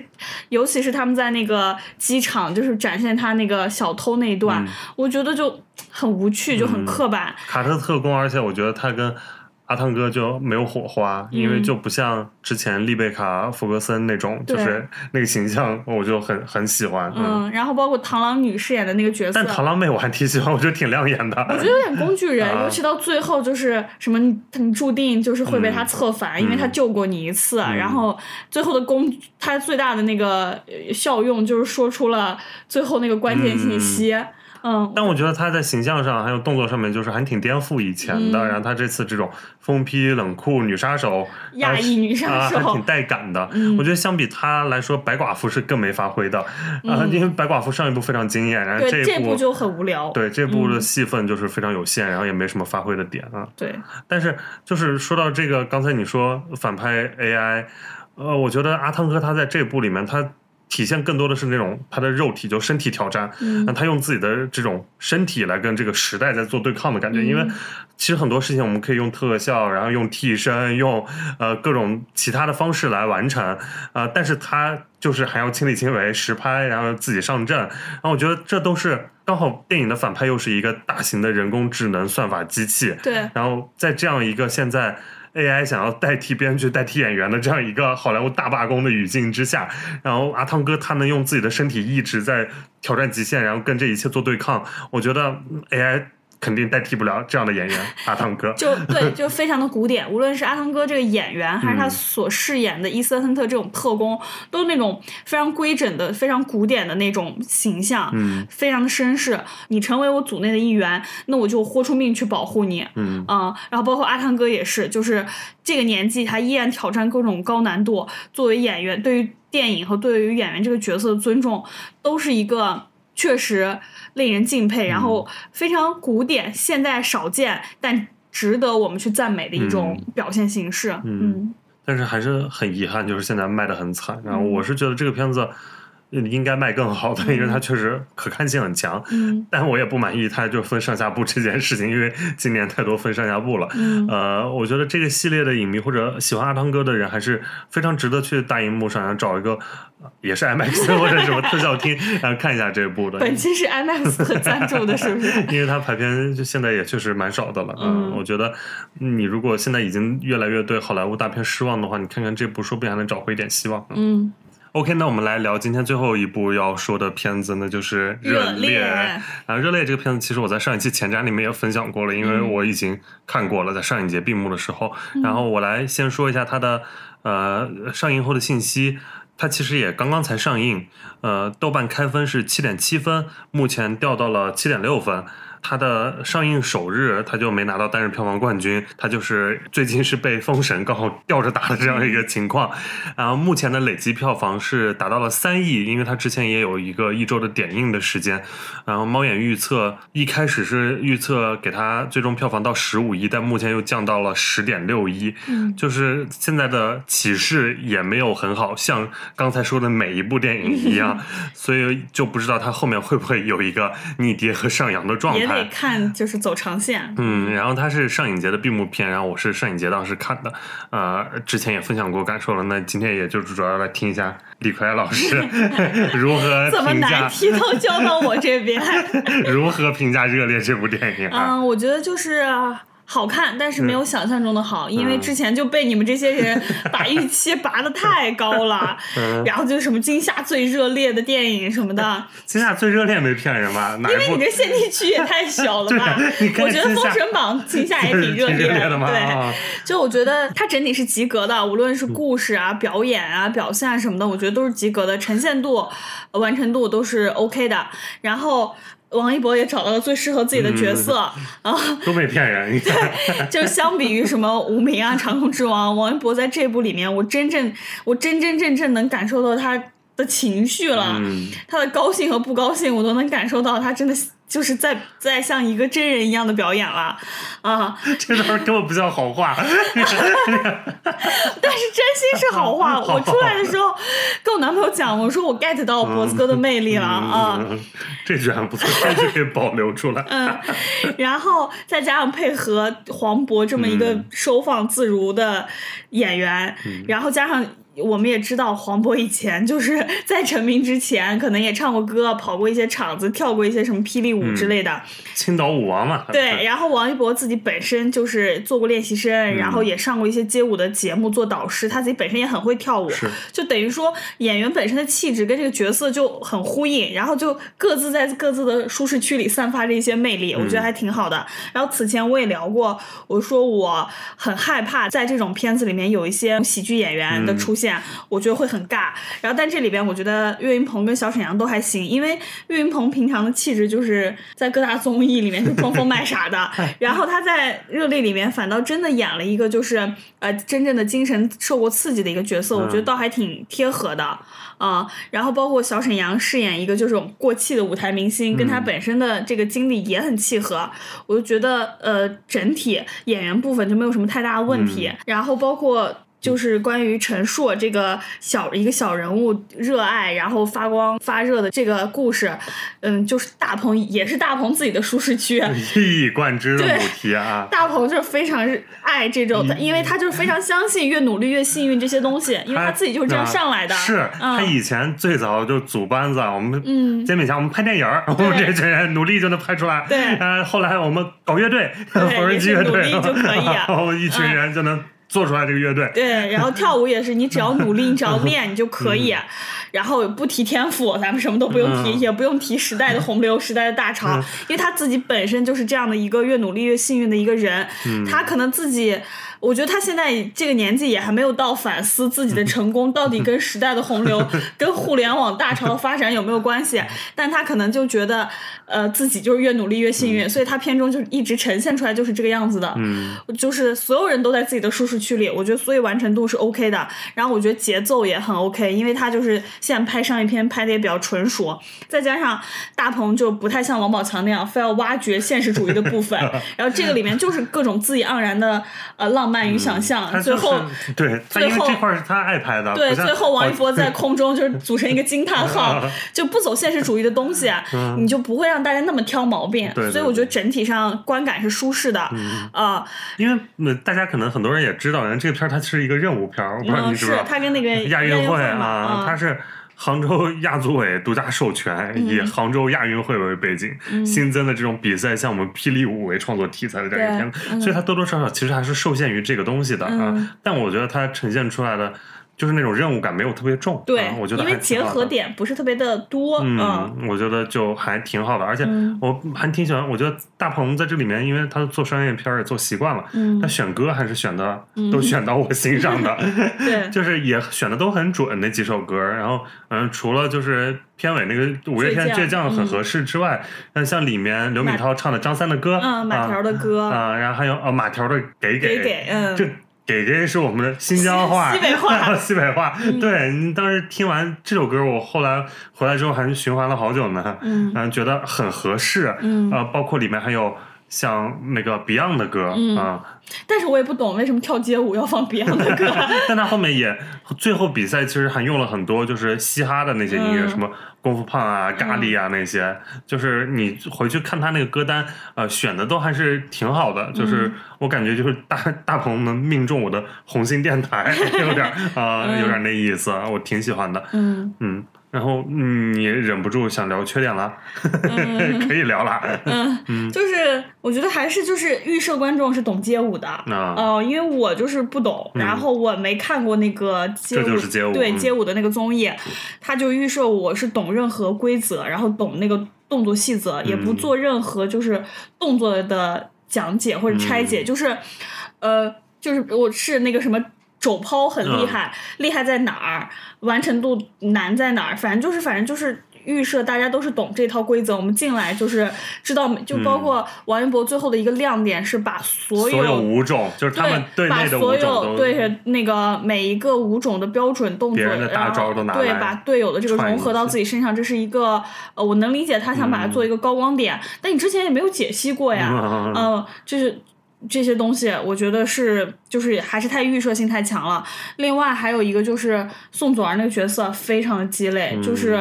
S2: 尤其是他们在那个机场就是展现他那个小偷那一段，
S1: 嗯
S2: 我觉得就很无趣，就很刻板。
S1: 卡特特工，而且我觉得他跟阿汤哥就没有火花，因为
S2: 嗯。
S1: 就不像之前丽贝卡·福格森那种，就是那个形象，我就很很喜欢。嗯，
S2: 嗯，然后包括螳螂女饰演的那个角色，
S1: 但螳螂妹我还挺喜欢，我觉得挺亮眼的。
S2: 我觉得有点工具人，
S1: 啊。
S2: 尤其到最后就是什么注定就是会被他策反，因为他救过你一次，
S1: 嗯。
S2: 然后最后的工，他最大的那个呃效用就是说出了最后那个关键信息。嗯，
S1: 但我觉得他在形象上还有动作上面，就是还挺颠覆以前的。
S2: 嗯
S1: 然后他这次这种疯批冷酷女杀手，
S2: 亚裔女杀
S1: 啊，
S2: 手
S1: 还挺带感的。
S2: 嗯
S1: 我觉得相比他来说，白寡妇是更没发挥的。啊，因为白寡妇上一部非常惊艳，然后
S2: 这
S1: 一部
S2: 部就很无聊。
S1: 对这部的
S2: 嗯
S1: 戏份就是非常有限，然后也没什么发挥的点啊。
S2: 对，
S1: 但是就是说到这个，刚才你说反派 AI，呃，我觉得阿汤哥他在这部里面他。体现更多的是那种他的肉体，就身体挑战，
S2: 嗯。
S1: 那他用自己的这种身体来跟这个时代在做对抗的感觉。
S2: 嗯。
S1: 因为其实很多事情我们可以用特效，然后用替身，用呃各种其他的方式来完成，呃，但是他就是还要亲力亲为实拍，然后自己上阵，然后我觉得这都是刚好电影的反派又是一个大型的人工智能算法机器，
S2: 对，
S1: 然后在这样一个现在 AI 想要代替编剧、代替演员的这样一个好莱坞大罢工的语境之下，然后阿汤哥他能用自己的身体一直在挑战极限，然后跟这一切做对抗，我觉得 AI 肯定代替不了这样的演员 阿汤哥。
S2: 就对，就非常的古典。无论是阿汤哥这个演员，还是他
S1: 嗯
S2: 所饰演的伊森亨特这种特工，都是那种非常规整的、非常古典的那种形象，
S1: 嗯
S2: 非常的绅士。你成为我组内的一员，那我就豁出命去保护你。
S1: 嗯
S2: 嗯，然后包括阿汤哥也是，就是这个年纪他依然挑战各种高难度。作为演员，对于电影和对于演员这个角色的尊重，都是一个确实令人敬佩，然后非常古典、现代少见，但值得我们去赞美的一种表现形式。嗯
S1: 但是还是很遗憾，就是现在卖的很惨。然后
S2: 嗯
S1: 我是觉得这个片子应该卖更好的，因为它确实可看性很强。
S2: 嗯
S1: 但我也不满意它就分上下部这件事情，因为今年太多分上下部了。
S2: 嗯
S1: 呃，我觉得这个系列的影迷或者喜欢阿汤哥的人，还是非常值得去大荧幕上然后找一个呃也是 IMAX 或者什么特效厅，然 后看一下这部的。
S2: 本期是 IMAX 赞助的，是不是？
S1: 因为它排片就现在也确实蛮少的了，
S2: 嗯
S1: 我觉得你如果现在已经越来越对好莱坞大片失望的话，你看看这部，说不定还能找回一点希望。
S2: 嗯，
S1: OK，那我们来聊今天最后一部要说的片子，那就是《
S2: 热
S1: 烈》
S2: 烈
S1: 啊，《热烈》这个片子其实我在上一期前瞻里面也分享过了，因为
S2: 嗯
S1: 我已经看过了，在上一节闭幕的时候。然后我来先说一下它的呃上映后的信息。它其实也刚刚才上映，呃，豆瓣开分是七点七分，目前掉到了七点六分。它的上映首日，它就没拿到单日票房冠军，它就是最近是被封神刚好吊着打的这样一个情况。然后目前的累计票房是达到了三亿，因为它之前也有一个一周的点映的时间。然后猫眼预测一开始是预测给它最终票房到十五亿，但目前又降到了十点六亿。
S2: 嗯
S1: 就是现在的起势也没有很好，像刚才说的每一部电影一样，所以就不知道它后面会不会有一个逆跌和上扬的状
S2: 也看就是走长线。
S1: 嗯，然后它是上影节的闭幕片，然后我是上影节当时看的，呃，之前也分享过感受了，那今天也就是主要来听一下李逵老师 如何
S2: 怎么难题都交到我这边？
S1: 如何评价《热烈》这部电影啊？
S2: 嗯，我觉得就是好看，但是没有想象中的好，因为之前就被你们这些人 把预期拔得太高了，
S1: 嗯
S2: 然后就什么今夏最热烈的电影什么的，
S1: 今夏最热烈没骗人吧？
S2: 因为你这限定区也太小了吧 我觉得《封神榜》今夏也挺热
S1: 烈的吗？
S2: 对。
S1: 啊
S2: 就我觉得它整体是及格的，无论是故事啊、表演啊、表现啊什么的，我觉得都是及格的，呈现度、呃完成度都是 OK 的。然后王一博也找到了最适合自己的角色。啊，
S1: 都没骗人，对，
S2: 就相比于什么无名啊、长空之王，王一博在这部里面，我真正我真真正正能感受到他的情绪了，
S1: 嗯。
S2: 他的高兴和不高兴，我都能感受到，他真的就是在在像一个真人一样的表演了啊！
S1: 这段根本不叫好话。
S2: 但是真心是好话，我出来的时候跟我男朋友讲，我说我 get 到脖子哥的魅力了啊。
S1: 嗯，这句还不错，这句可以保留出来。
S2: 嗯，然后再加上配合黄渤这么一个
S1: 嗯
S2: 收放自如的演员，然后加上。我们也知道黄渤以前就是 在成名之前，可能也唱过歌，跑过一些场子，跳过一些什么霹雳舞之类的。
S1: 青岛舞王嘛，
S2: 对，然后王一博自己本身就是做过练习生，
S1: 嗯
S2: 然后也上过一些街舞的节目做导师，他自己本身也很会跳舞
S1: 是，
S2: 就等于说演员本身的气质跟这个角色就很呼应，然后就各自在各自的舒适区里散发着一些魅力，我觉得还挺好的。然后此前我也聊过，我说我很害怕在这种片子里面有一些喜剧演员的出现。现，我觉得会很尬。然后但这里边我觉得岳云鹏跟小沈阳都还行，因为岳云鹏平常的气质就是在各大综艺里面就装疯卖傻的 然后他在热力里面反倒真的演了一个就是呃真正的精神受过刺激的一个角色，我觉得倒还挺贴合的。啊、然后包括小沈阳饰演一个就是过气的舞台明星，跟他本身的这个经历也很契合，我就觉得呃整体演员部分就没有什么太大的问题。然后包括就是关于陈硕这个小一个小人物热爱，然后发光发热的这个故事，嗯，就是大鹏也是大鹏自己的舒适区。
S1: 一以贯之的
S2: 对
S1: 母题啊。
S2: 大鹏就是非常爱这种，因为他就是非常相信越努力越幸运这些东西，因为他自己就是这样上来的。
S1: 是他
S2: 嗯
S1: 以前最早就组班子，我们
S2: 嗯
S1: 煎饼侠，我们拍电影，我们这群人努力就能拍出来。
S2: 对
S1: 呃，后来我们搞乐队，
S2: 对
S1: 缝纫机乐队，
S2: 努力就可以啊
S1: 然后一群人就能做出来这个乐队。
S2: 对，然后跳舞也是，你只要努力，你只要练，你就可以。然后不提天赋，咱们什么都不用提，
S1: 嗯
S2: 也不用提时代的洪流、时代的大潮，因为他自己本身就是这样的一个越努力越幸运的一个人。
S1: 嗯
S2: 他可能自己，我觉得他现在这个年纪也还没有到反思自己的成功到底跟时代的洪流、跟互联网大潮的发展有没有关系，但他可能就觉得，呃，自己就是越努力越幸运，所以他片中就一直呈现出来就是这个样子的。
S1: 嗯，
S2: 就是所有人都在自己的舒适区里，我觉得所以完成度是 OK 的。然后我觉得节奏也很 OK，因为他就是现在拍上一篇拍的也比较纯熟，再加上大鹏就不太像王宝强那样非要挖掘现实主义的部分，然后这个里面就是各种恣意盎然的呃浪漫与想象，最后。
S1: 对他，因为
S2: 最后
S1: 这块是他爱拍的，
S2: 对，最后王一博
S1: 哦
S2: 在空中就是组成一个惊叹号，就不走现实主义的东西，你就不会让大家那么挑毛病。
S1: 嗯对对
S2: 所以我觉得整体上观感是舒适的，啊、
S1: 因为呃大家可能很多人也知道，人这个片儿它是一个任务片儿，我不知道你知不知道。
S2: 他跟那个
S1: 亚运会啊，它是杭州亚组委独家授权，
S2: 嗯。
S1: 以杭州亚运会为背景，新增的这种比赛项目霹雳舞为创作题材的这样一个片子，
S2: 嗯。
S1: 所以它多多少少其实还是受限于这个东西的
S2: 嗯。
S1: 啊。但我觉得它呈现出来的就是那种任务感没有特别重，
S2: 对，
S1: 啊我觉得
S2: 因为结合。点不是特别的多，嗯
S1: 嗯，我觉得就还挺好的，而且
S2: 嗯
S1: 我还挺喜欢。我觉得大鹏在这里面，因为他做商业片也做习惯了，
S2: 嗯
S1: 他选歌还是选的都选到我心上的，
S2: 对，
S1: 就是也选的都很准那几首歌。然后嗯，除了就是片尾那个五月天
S2: 倔强
S1: 很合适之外，那像里面刘敏涛唱的张三的歌，
S2: 嗯，马条
S1: 的
S2: 的歌，
S1: 啊，然后还有呃马条的给
S2: 给给，嗯，
S1: 这给给是我们的新疆话、
S2: 西北话。
S1: 西北话。对你当时听完这首歌，我后来回来之后还循环了好久呢，
S2: 嗯。
S1: 嗯，觉得很合适，
S2: 嗯。
S1: 呃，包括里面还有像那个 Beyond 的歌
S2: 嗯。
S1: 啊，
S2: 但是我也不懂为什么跳街舞要放 Beyond 的歌，
S1: 但他后面也最后比赛其实还用了很多就是嘻哈的那些音乐，
S2: 嗯。
S1: 什么功夫胖啊、咖喱啊那些，就是你回去看他那个歌单，呃，选的都还是挺好的。
S2: 嗯。
S1: 就是我感觉就是大大鹏能命中我的红星电台，有点啊、呃有点那意思，我挺喜欢的。
S2: 嗯。
S1: 嗯，然后嗯，你忍不住想聊缺点了，可以聊了。
S2: 嗯，就是我觉得还是就是预设观众是懂街舞的，哦、嗯呃，因为我就是不懂，然后我没看过那个街舞，
S1: 这就是街舞
S2: 对
S1: 嗯
S2: 街舞的那个综艺，他就预设我是懂任何规则，然后懂那个动作细则，也不
S1: 嗯
S2: 做任何就是动作的讲解或者拆
S1: 嗯
S2: 解，就是呃，就是我是那个什么。肘抛很厉害，厉害在哪儿？完成度难在哪儿？反正就是，反正就是预设大家都是懂这套规则，我们进来就是知道，就包括王一博最后的一个亮点是把所
S1: 所有舞种，就是他们
S2: 对，
S1: 内的舞
S2: 所
S1: 种都
S2: 有对那个每一个舞种的标准动作，
S1: 的大
S2: 然后
S1: 招都拿
S2: 对，把队友的这个融合到自己身上，这是一个呃，我能理解他想把它做一个高光点，但你之前也没有解析过呀，
S1: 嗯
S2: 嗯，就是。这些东西，我觉得是就是还是太预设性太强了。另外还有一个就是宋祖儿那个角色非常的鸡肋，就是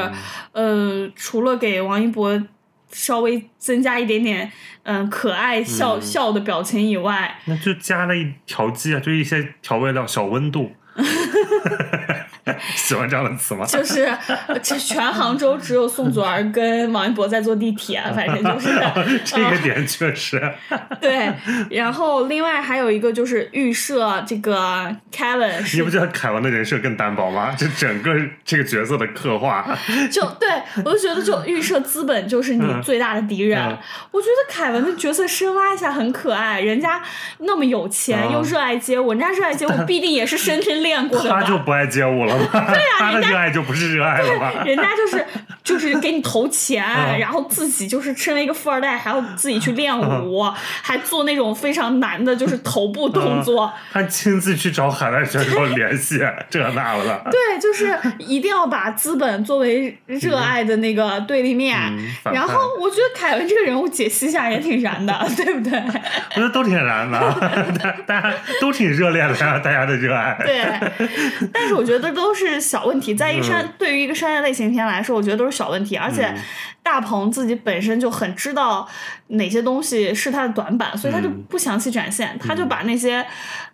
S2: 呃，除了给王一博稍微增加一点点嗯、可爱笑、笑的表情以外，
S1: 那就加了一调剂啊，就一些调味料，小温度。喜欢这样的词吗？
S2: 就是呃 这全杭州只有宋祖儿跟王一博在坐地铁，反正就是
S1: 这 个点确实，
S2: 对。然后另外还有一个就是预设这个 Kevin
S1: 你不觉得凯文的人设更单薄吗？就整个这个角色的刻画，
S2: 就对我就觉得就预设资本就是你
S1: 嗯
S2: 最大的敌人。
S1: 嗯
S2: 我觉得凯文的角色深挖一下很可爱，人家那么有钱、
S1: 嗯
S2: 又热爱街舞，人家热爱街舞必定也是深深练过的吧？
S1: 他就不爱街舞了吗？对 他的热爱就不是热爱了吧？
S2: 人家就是就是给你投钱，
S1: 嗯
S2: 然后自己就是身为一个富二代，还要自己去练舞，还做那种非常难的，就是头部动作。
S1: 他亲自去找海外选手联系，这那了的。
S2: 对，就是一定要把资本作为热爱的那个对立面。然后我觉得凯文这个人物解析一下也挺燃的，对不对？
S1: 我觉得都挺燃的，大大家都挺热烈的呀，大家的热爱。
S2: 对，但是我觉得都是小问题，在一个商、
S1: 嗯
S2: 对于一个商业类型片来说，我觉得都是小问题，而且
S1: 嗯。
S2: 大鹏自己本身就很知道哪些东西是他的短板，所以他就
S1: 嗯。
S2: 不详细展现，他就把那些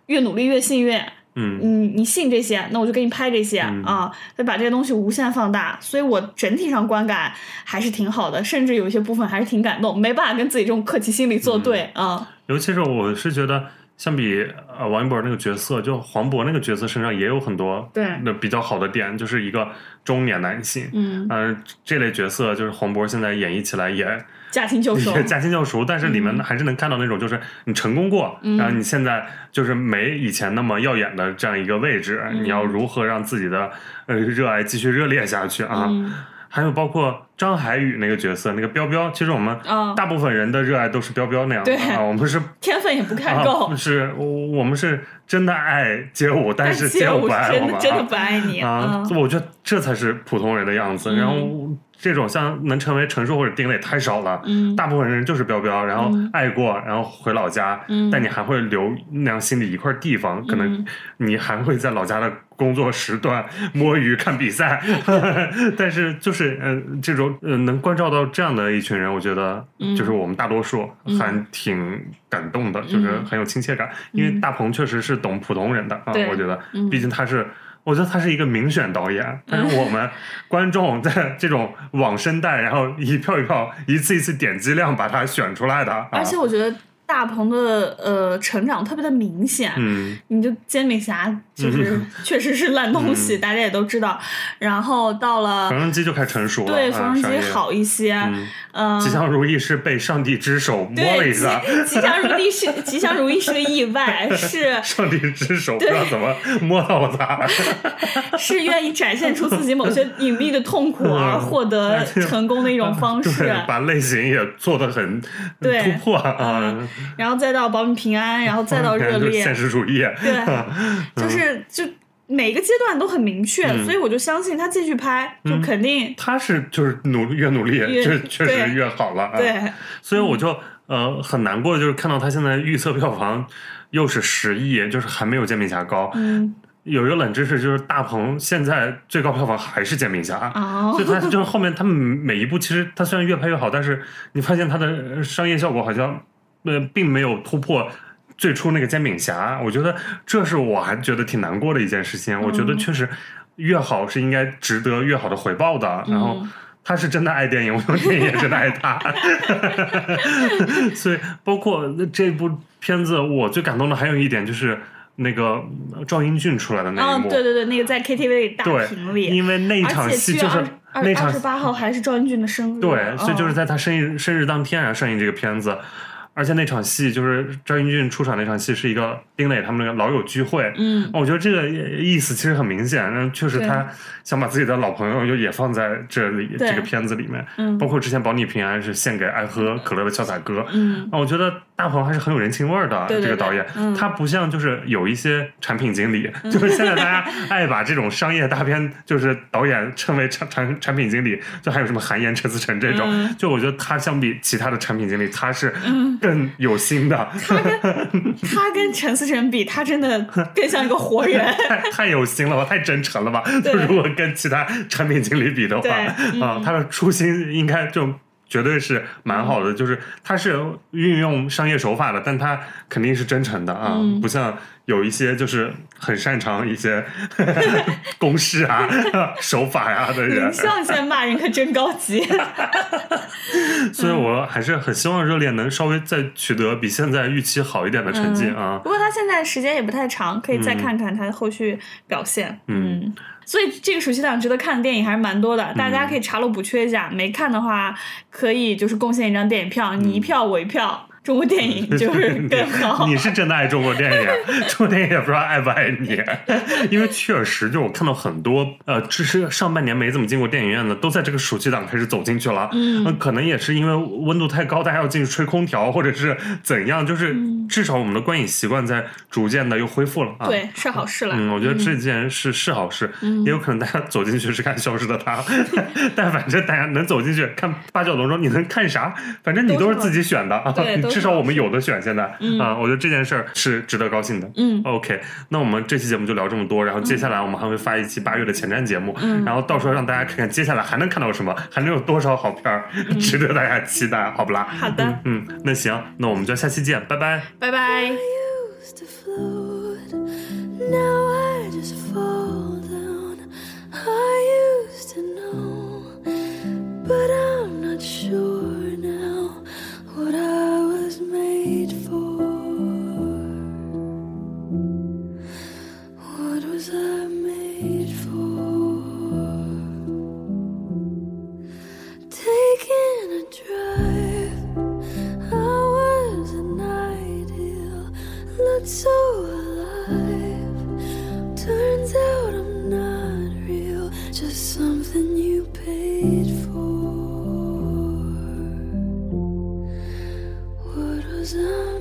S2: 越努力越幸运。
S1: 嗯。
S2: 你，你信这些，那我就给你拍这些、
S1: 嗯。
S2: 啊，就把这些东西无限放大，所以我整体上观感还是挺好的，甚至有一些部分还是挺感动，没办法跟自己这种客气心理作对
S1: 嗯。
S2: 啊。
S1: 尤其是我是觉得，相比呃王一博那个角色，就黄渤那个角色身上也有很多
S2: 对
S1: 那比较好的点，就是一个中年男性。
S2: 嗯，
S1: 嗯、这类角色就是黄渤现在演绎起来也
S2: 驾轻就熟，
S1: 也驾轻就熟，但是里面
S2: 嗯
S1: 还是能看到那种就是你成功过，然后你现在就是没以前那么耀眼的这样一个位置，
S2: 嗯
S1: 你要如何让自己的呃热爱继续热烈下去啊？
S2: 嗯
S1: 还有包括张海宇那个角色，那个彪彪，其实我们
S2: 啊
S1: 大部分人的热爱都是彪彪那样的
S2: 对
S1: 啊，我们是
S2: 天分也不看够。
S1: 啊，是我我们是真的爱街舞，但是
S2: 街
S1: 舞不爱我们
S2: 真的真的
S1: 啊
S2: 不爱你
S1: 啊，
S2: 嗯
S1: 我觉得这才是普通人的样子。
S2: 嗯
S1: 然后这种像能成为陈述或者丁磊太少了，
S2: 嗯。
S1: 大部分人就是彪彪，然后
S2: 嗯。
S1: 爱过，然后回老家，
S2: 嗯。
S1: 但你还会留那样心里一块地方，可能
S2: 嗯。
S1: 你还会在老家的工作时段摸鱼看比赛，但是就是呃这种呃能关照到这样的一群人，我觉得
S2: 嗯。
S1: 就是我们大多数还挺感动的，就是很有亲切感，因为大鹏确实是懂普通人的啊，我觉得
S2: 嗯，
S1: 毕竟他是。我觉得他是一个明选导演，但是我们观众在这种网生代，然后一票一票、一次一次点击量把他选出来的，啊、
S2: 而且我觉得大鹏的呃成长特别的明显，
S1: 嗯。
S2: 你就煎饼侠 就是确实是烂东西，大家也都知道。然后到了
S1: 缝纫机就开始成熟了，
S2: 对
S1: 啊
S2: 缝纫机好一些，
S1: 嗯，
S2: 嗯，
S1: 吉祥如意是被上帝之手摸了一下，
S2: 吉祥如意是吉祥如意是个意外，是
S1: 上帝之手不知道怎么摸到他，
S2: 是愿意展现出自己某些隐秘的痛苦而获得成功的一种方式。
S1: 对，把类型也做得很突破啊，
S2: 然后再到保你平安，然后再到热
S1: 就是
S2: 烈，
S1: 现实主义，
S2: 对，就是就每个阶段都很明确，
S1: 嗯。
S2: 所以我就相信他继续拍，就肯定
S1: 他是就是努越努力，
S2: 越
S1: 就确实越好了，啊。
S2: 对，
S1: 所以我就呃很难过，就是看到他现在预测票房 又是十亿，就是还没有煎饼侠高。
S2: 嗯。
S1: 有一个冷知识就是大鹏现在最高票房还是煎饼侠。
S2: 哦。
S1: 所以他就是后面他们每一部其实他虽然越拍越好，但是你发现他的呃商业效果好像呃并没有突破最初那个煎饼侠。我觉得这是我还觉得挺难过的一件事情。我觉得确实越好是应该值得越好的回报的。然后
S2: 嗯
S1: 他是真的爱电影，我觉得电影也真的爱他。所以包括这部片子，我最感动的还有一点就是那个赵英俊出来的那一
S2: 哦，
S1: 幕。
S2: 对对对，那个在 KTV 里大
S1: 对
S2: 屏里，
S1: 因为那
S2: 一
S1: 场戏就是
S2: 二
S1: 那场
S2: 二十八号还是赵英俊的生日，
S1: 对，所以就是
S2: 嗯
S1: 在他生日生日当天上映这个片子，而且那场戏就是张英俊出场那场戏是一个丁磊他们那个老友聚会。
S2: 嗯
S1: 我觉得这个意思其实很明显，那确实他想把自己的老朋友就也放在这里这个片子里面，
S2: 嗯
S1: 包括之前保你平安是献给爱喝可乐的潇洒哥，
S2: 嗯
S1: 啊，我觉得大鹏还是很有人情味儿的这个导演，
S2: 嗯。
S1: 他不像就是有一些产品经理，就是现在大家爱把这种商业大片就是导演称为产产产品经理，就还有什么韩延、陈思诚这种，
S2: 嗯。
S1: 就我觉得他相比其他的产品经理，他是更有心的，
S2: 他跟陈思诚比，他真的更像一个活 人。
S1: 太太有心了吧，太真诚了吧？就如果跟其他产品经理比的话，
S2: 对
S1: 啊
S2: 嗯，
S1: 他的初心应该就绝对是蛮好的，就是他是运用商业手法的，但他肯定是真诚的啊，
S2: 嗯。
S1: 不像有一些就是很擅长一些 公式啊、手法呀的人
S2: 林，相现在骂人可真高级。
S1: 所以我还是很希望热恋能稍微再取得比现在预期好一点的成绩啊。
S2: 不过他现在时间也不太长，可以再看看他后续表现。
S1: 嗯
S2: 所以这个暑期档值得看的电影还是蛮多的，大家可以查漏补缺一下。没看的话，可以就是贡献一张电影票，你一票我一票，中国电影就是更好。
S1: 你是真的爱中国电影，中国电影也不知道爱不爱你，因为确实就我看到很多呃，只是上半年没怎么进过电影院的，都在这个暑期档开始走进去了。
S2: 嗯
S1: 呃可能也是因为温度太高，大家要进去吹空调，或者是怎样，就是至少我们的观影习惯在逐渐的又恢复了啊。。
S2: 对，是好事了。
S1: 嗯，我觉得这件事是好事，也有可能大家走进去是看《消失的她》，但反正大家能走进去看八角笼中，你能看啥？反正你都是自己选的啊
S2: 对，
S1: 至少我们有的选。现在
S2: 嗯
S1: 啊，我觉得这件事儿是值得高兴的。
S2: 嗯
S1: OK，那我们这期节目就聊这么多，然后接下来我们还会发一期八月的前瞻节目，
S2: 嗯
S1: 然后到时候让大家看看接下来还能看到什么，还能有多少好片儿，值得大家期待，好不啦？
S2: 嗯好的
S1: 嗯，嗯，那行，那我们就下期见，拜拜。
S2: 拜拜。
S3: used to float. Now I just fall down. I used to know, but I'm not sure drive. Was an ideal, looked so alive. Turns out I'm not real, just something you paid for. What was I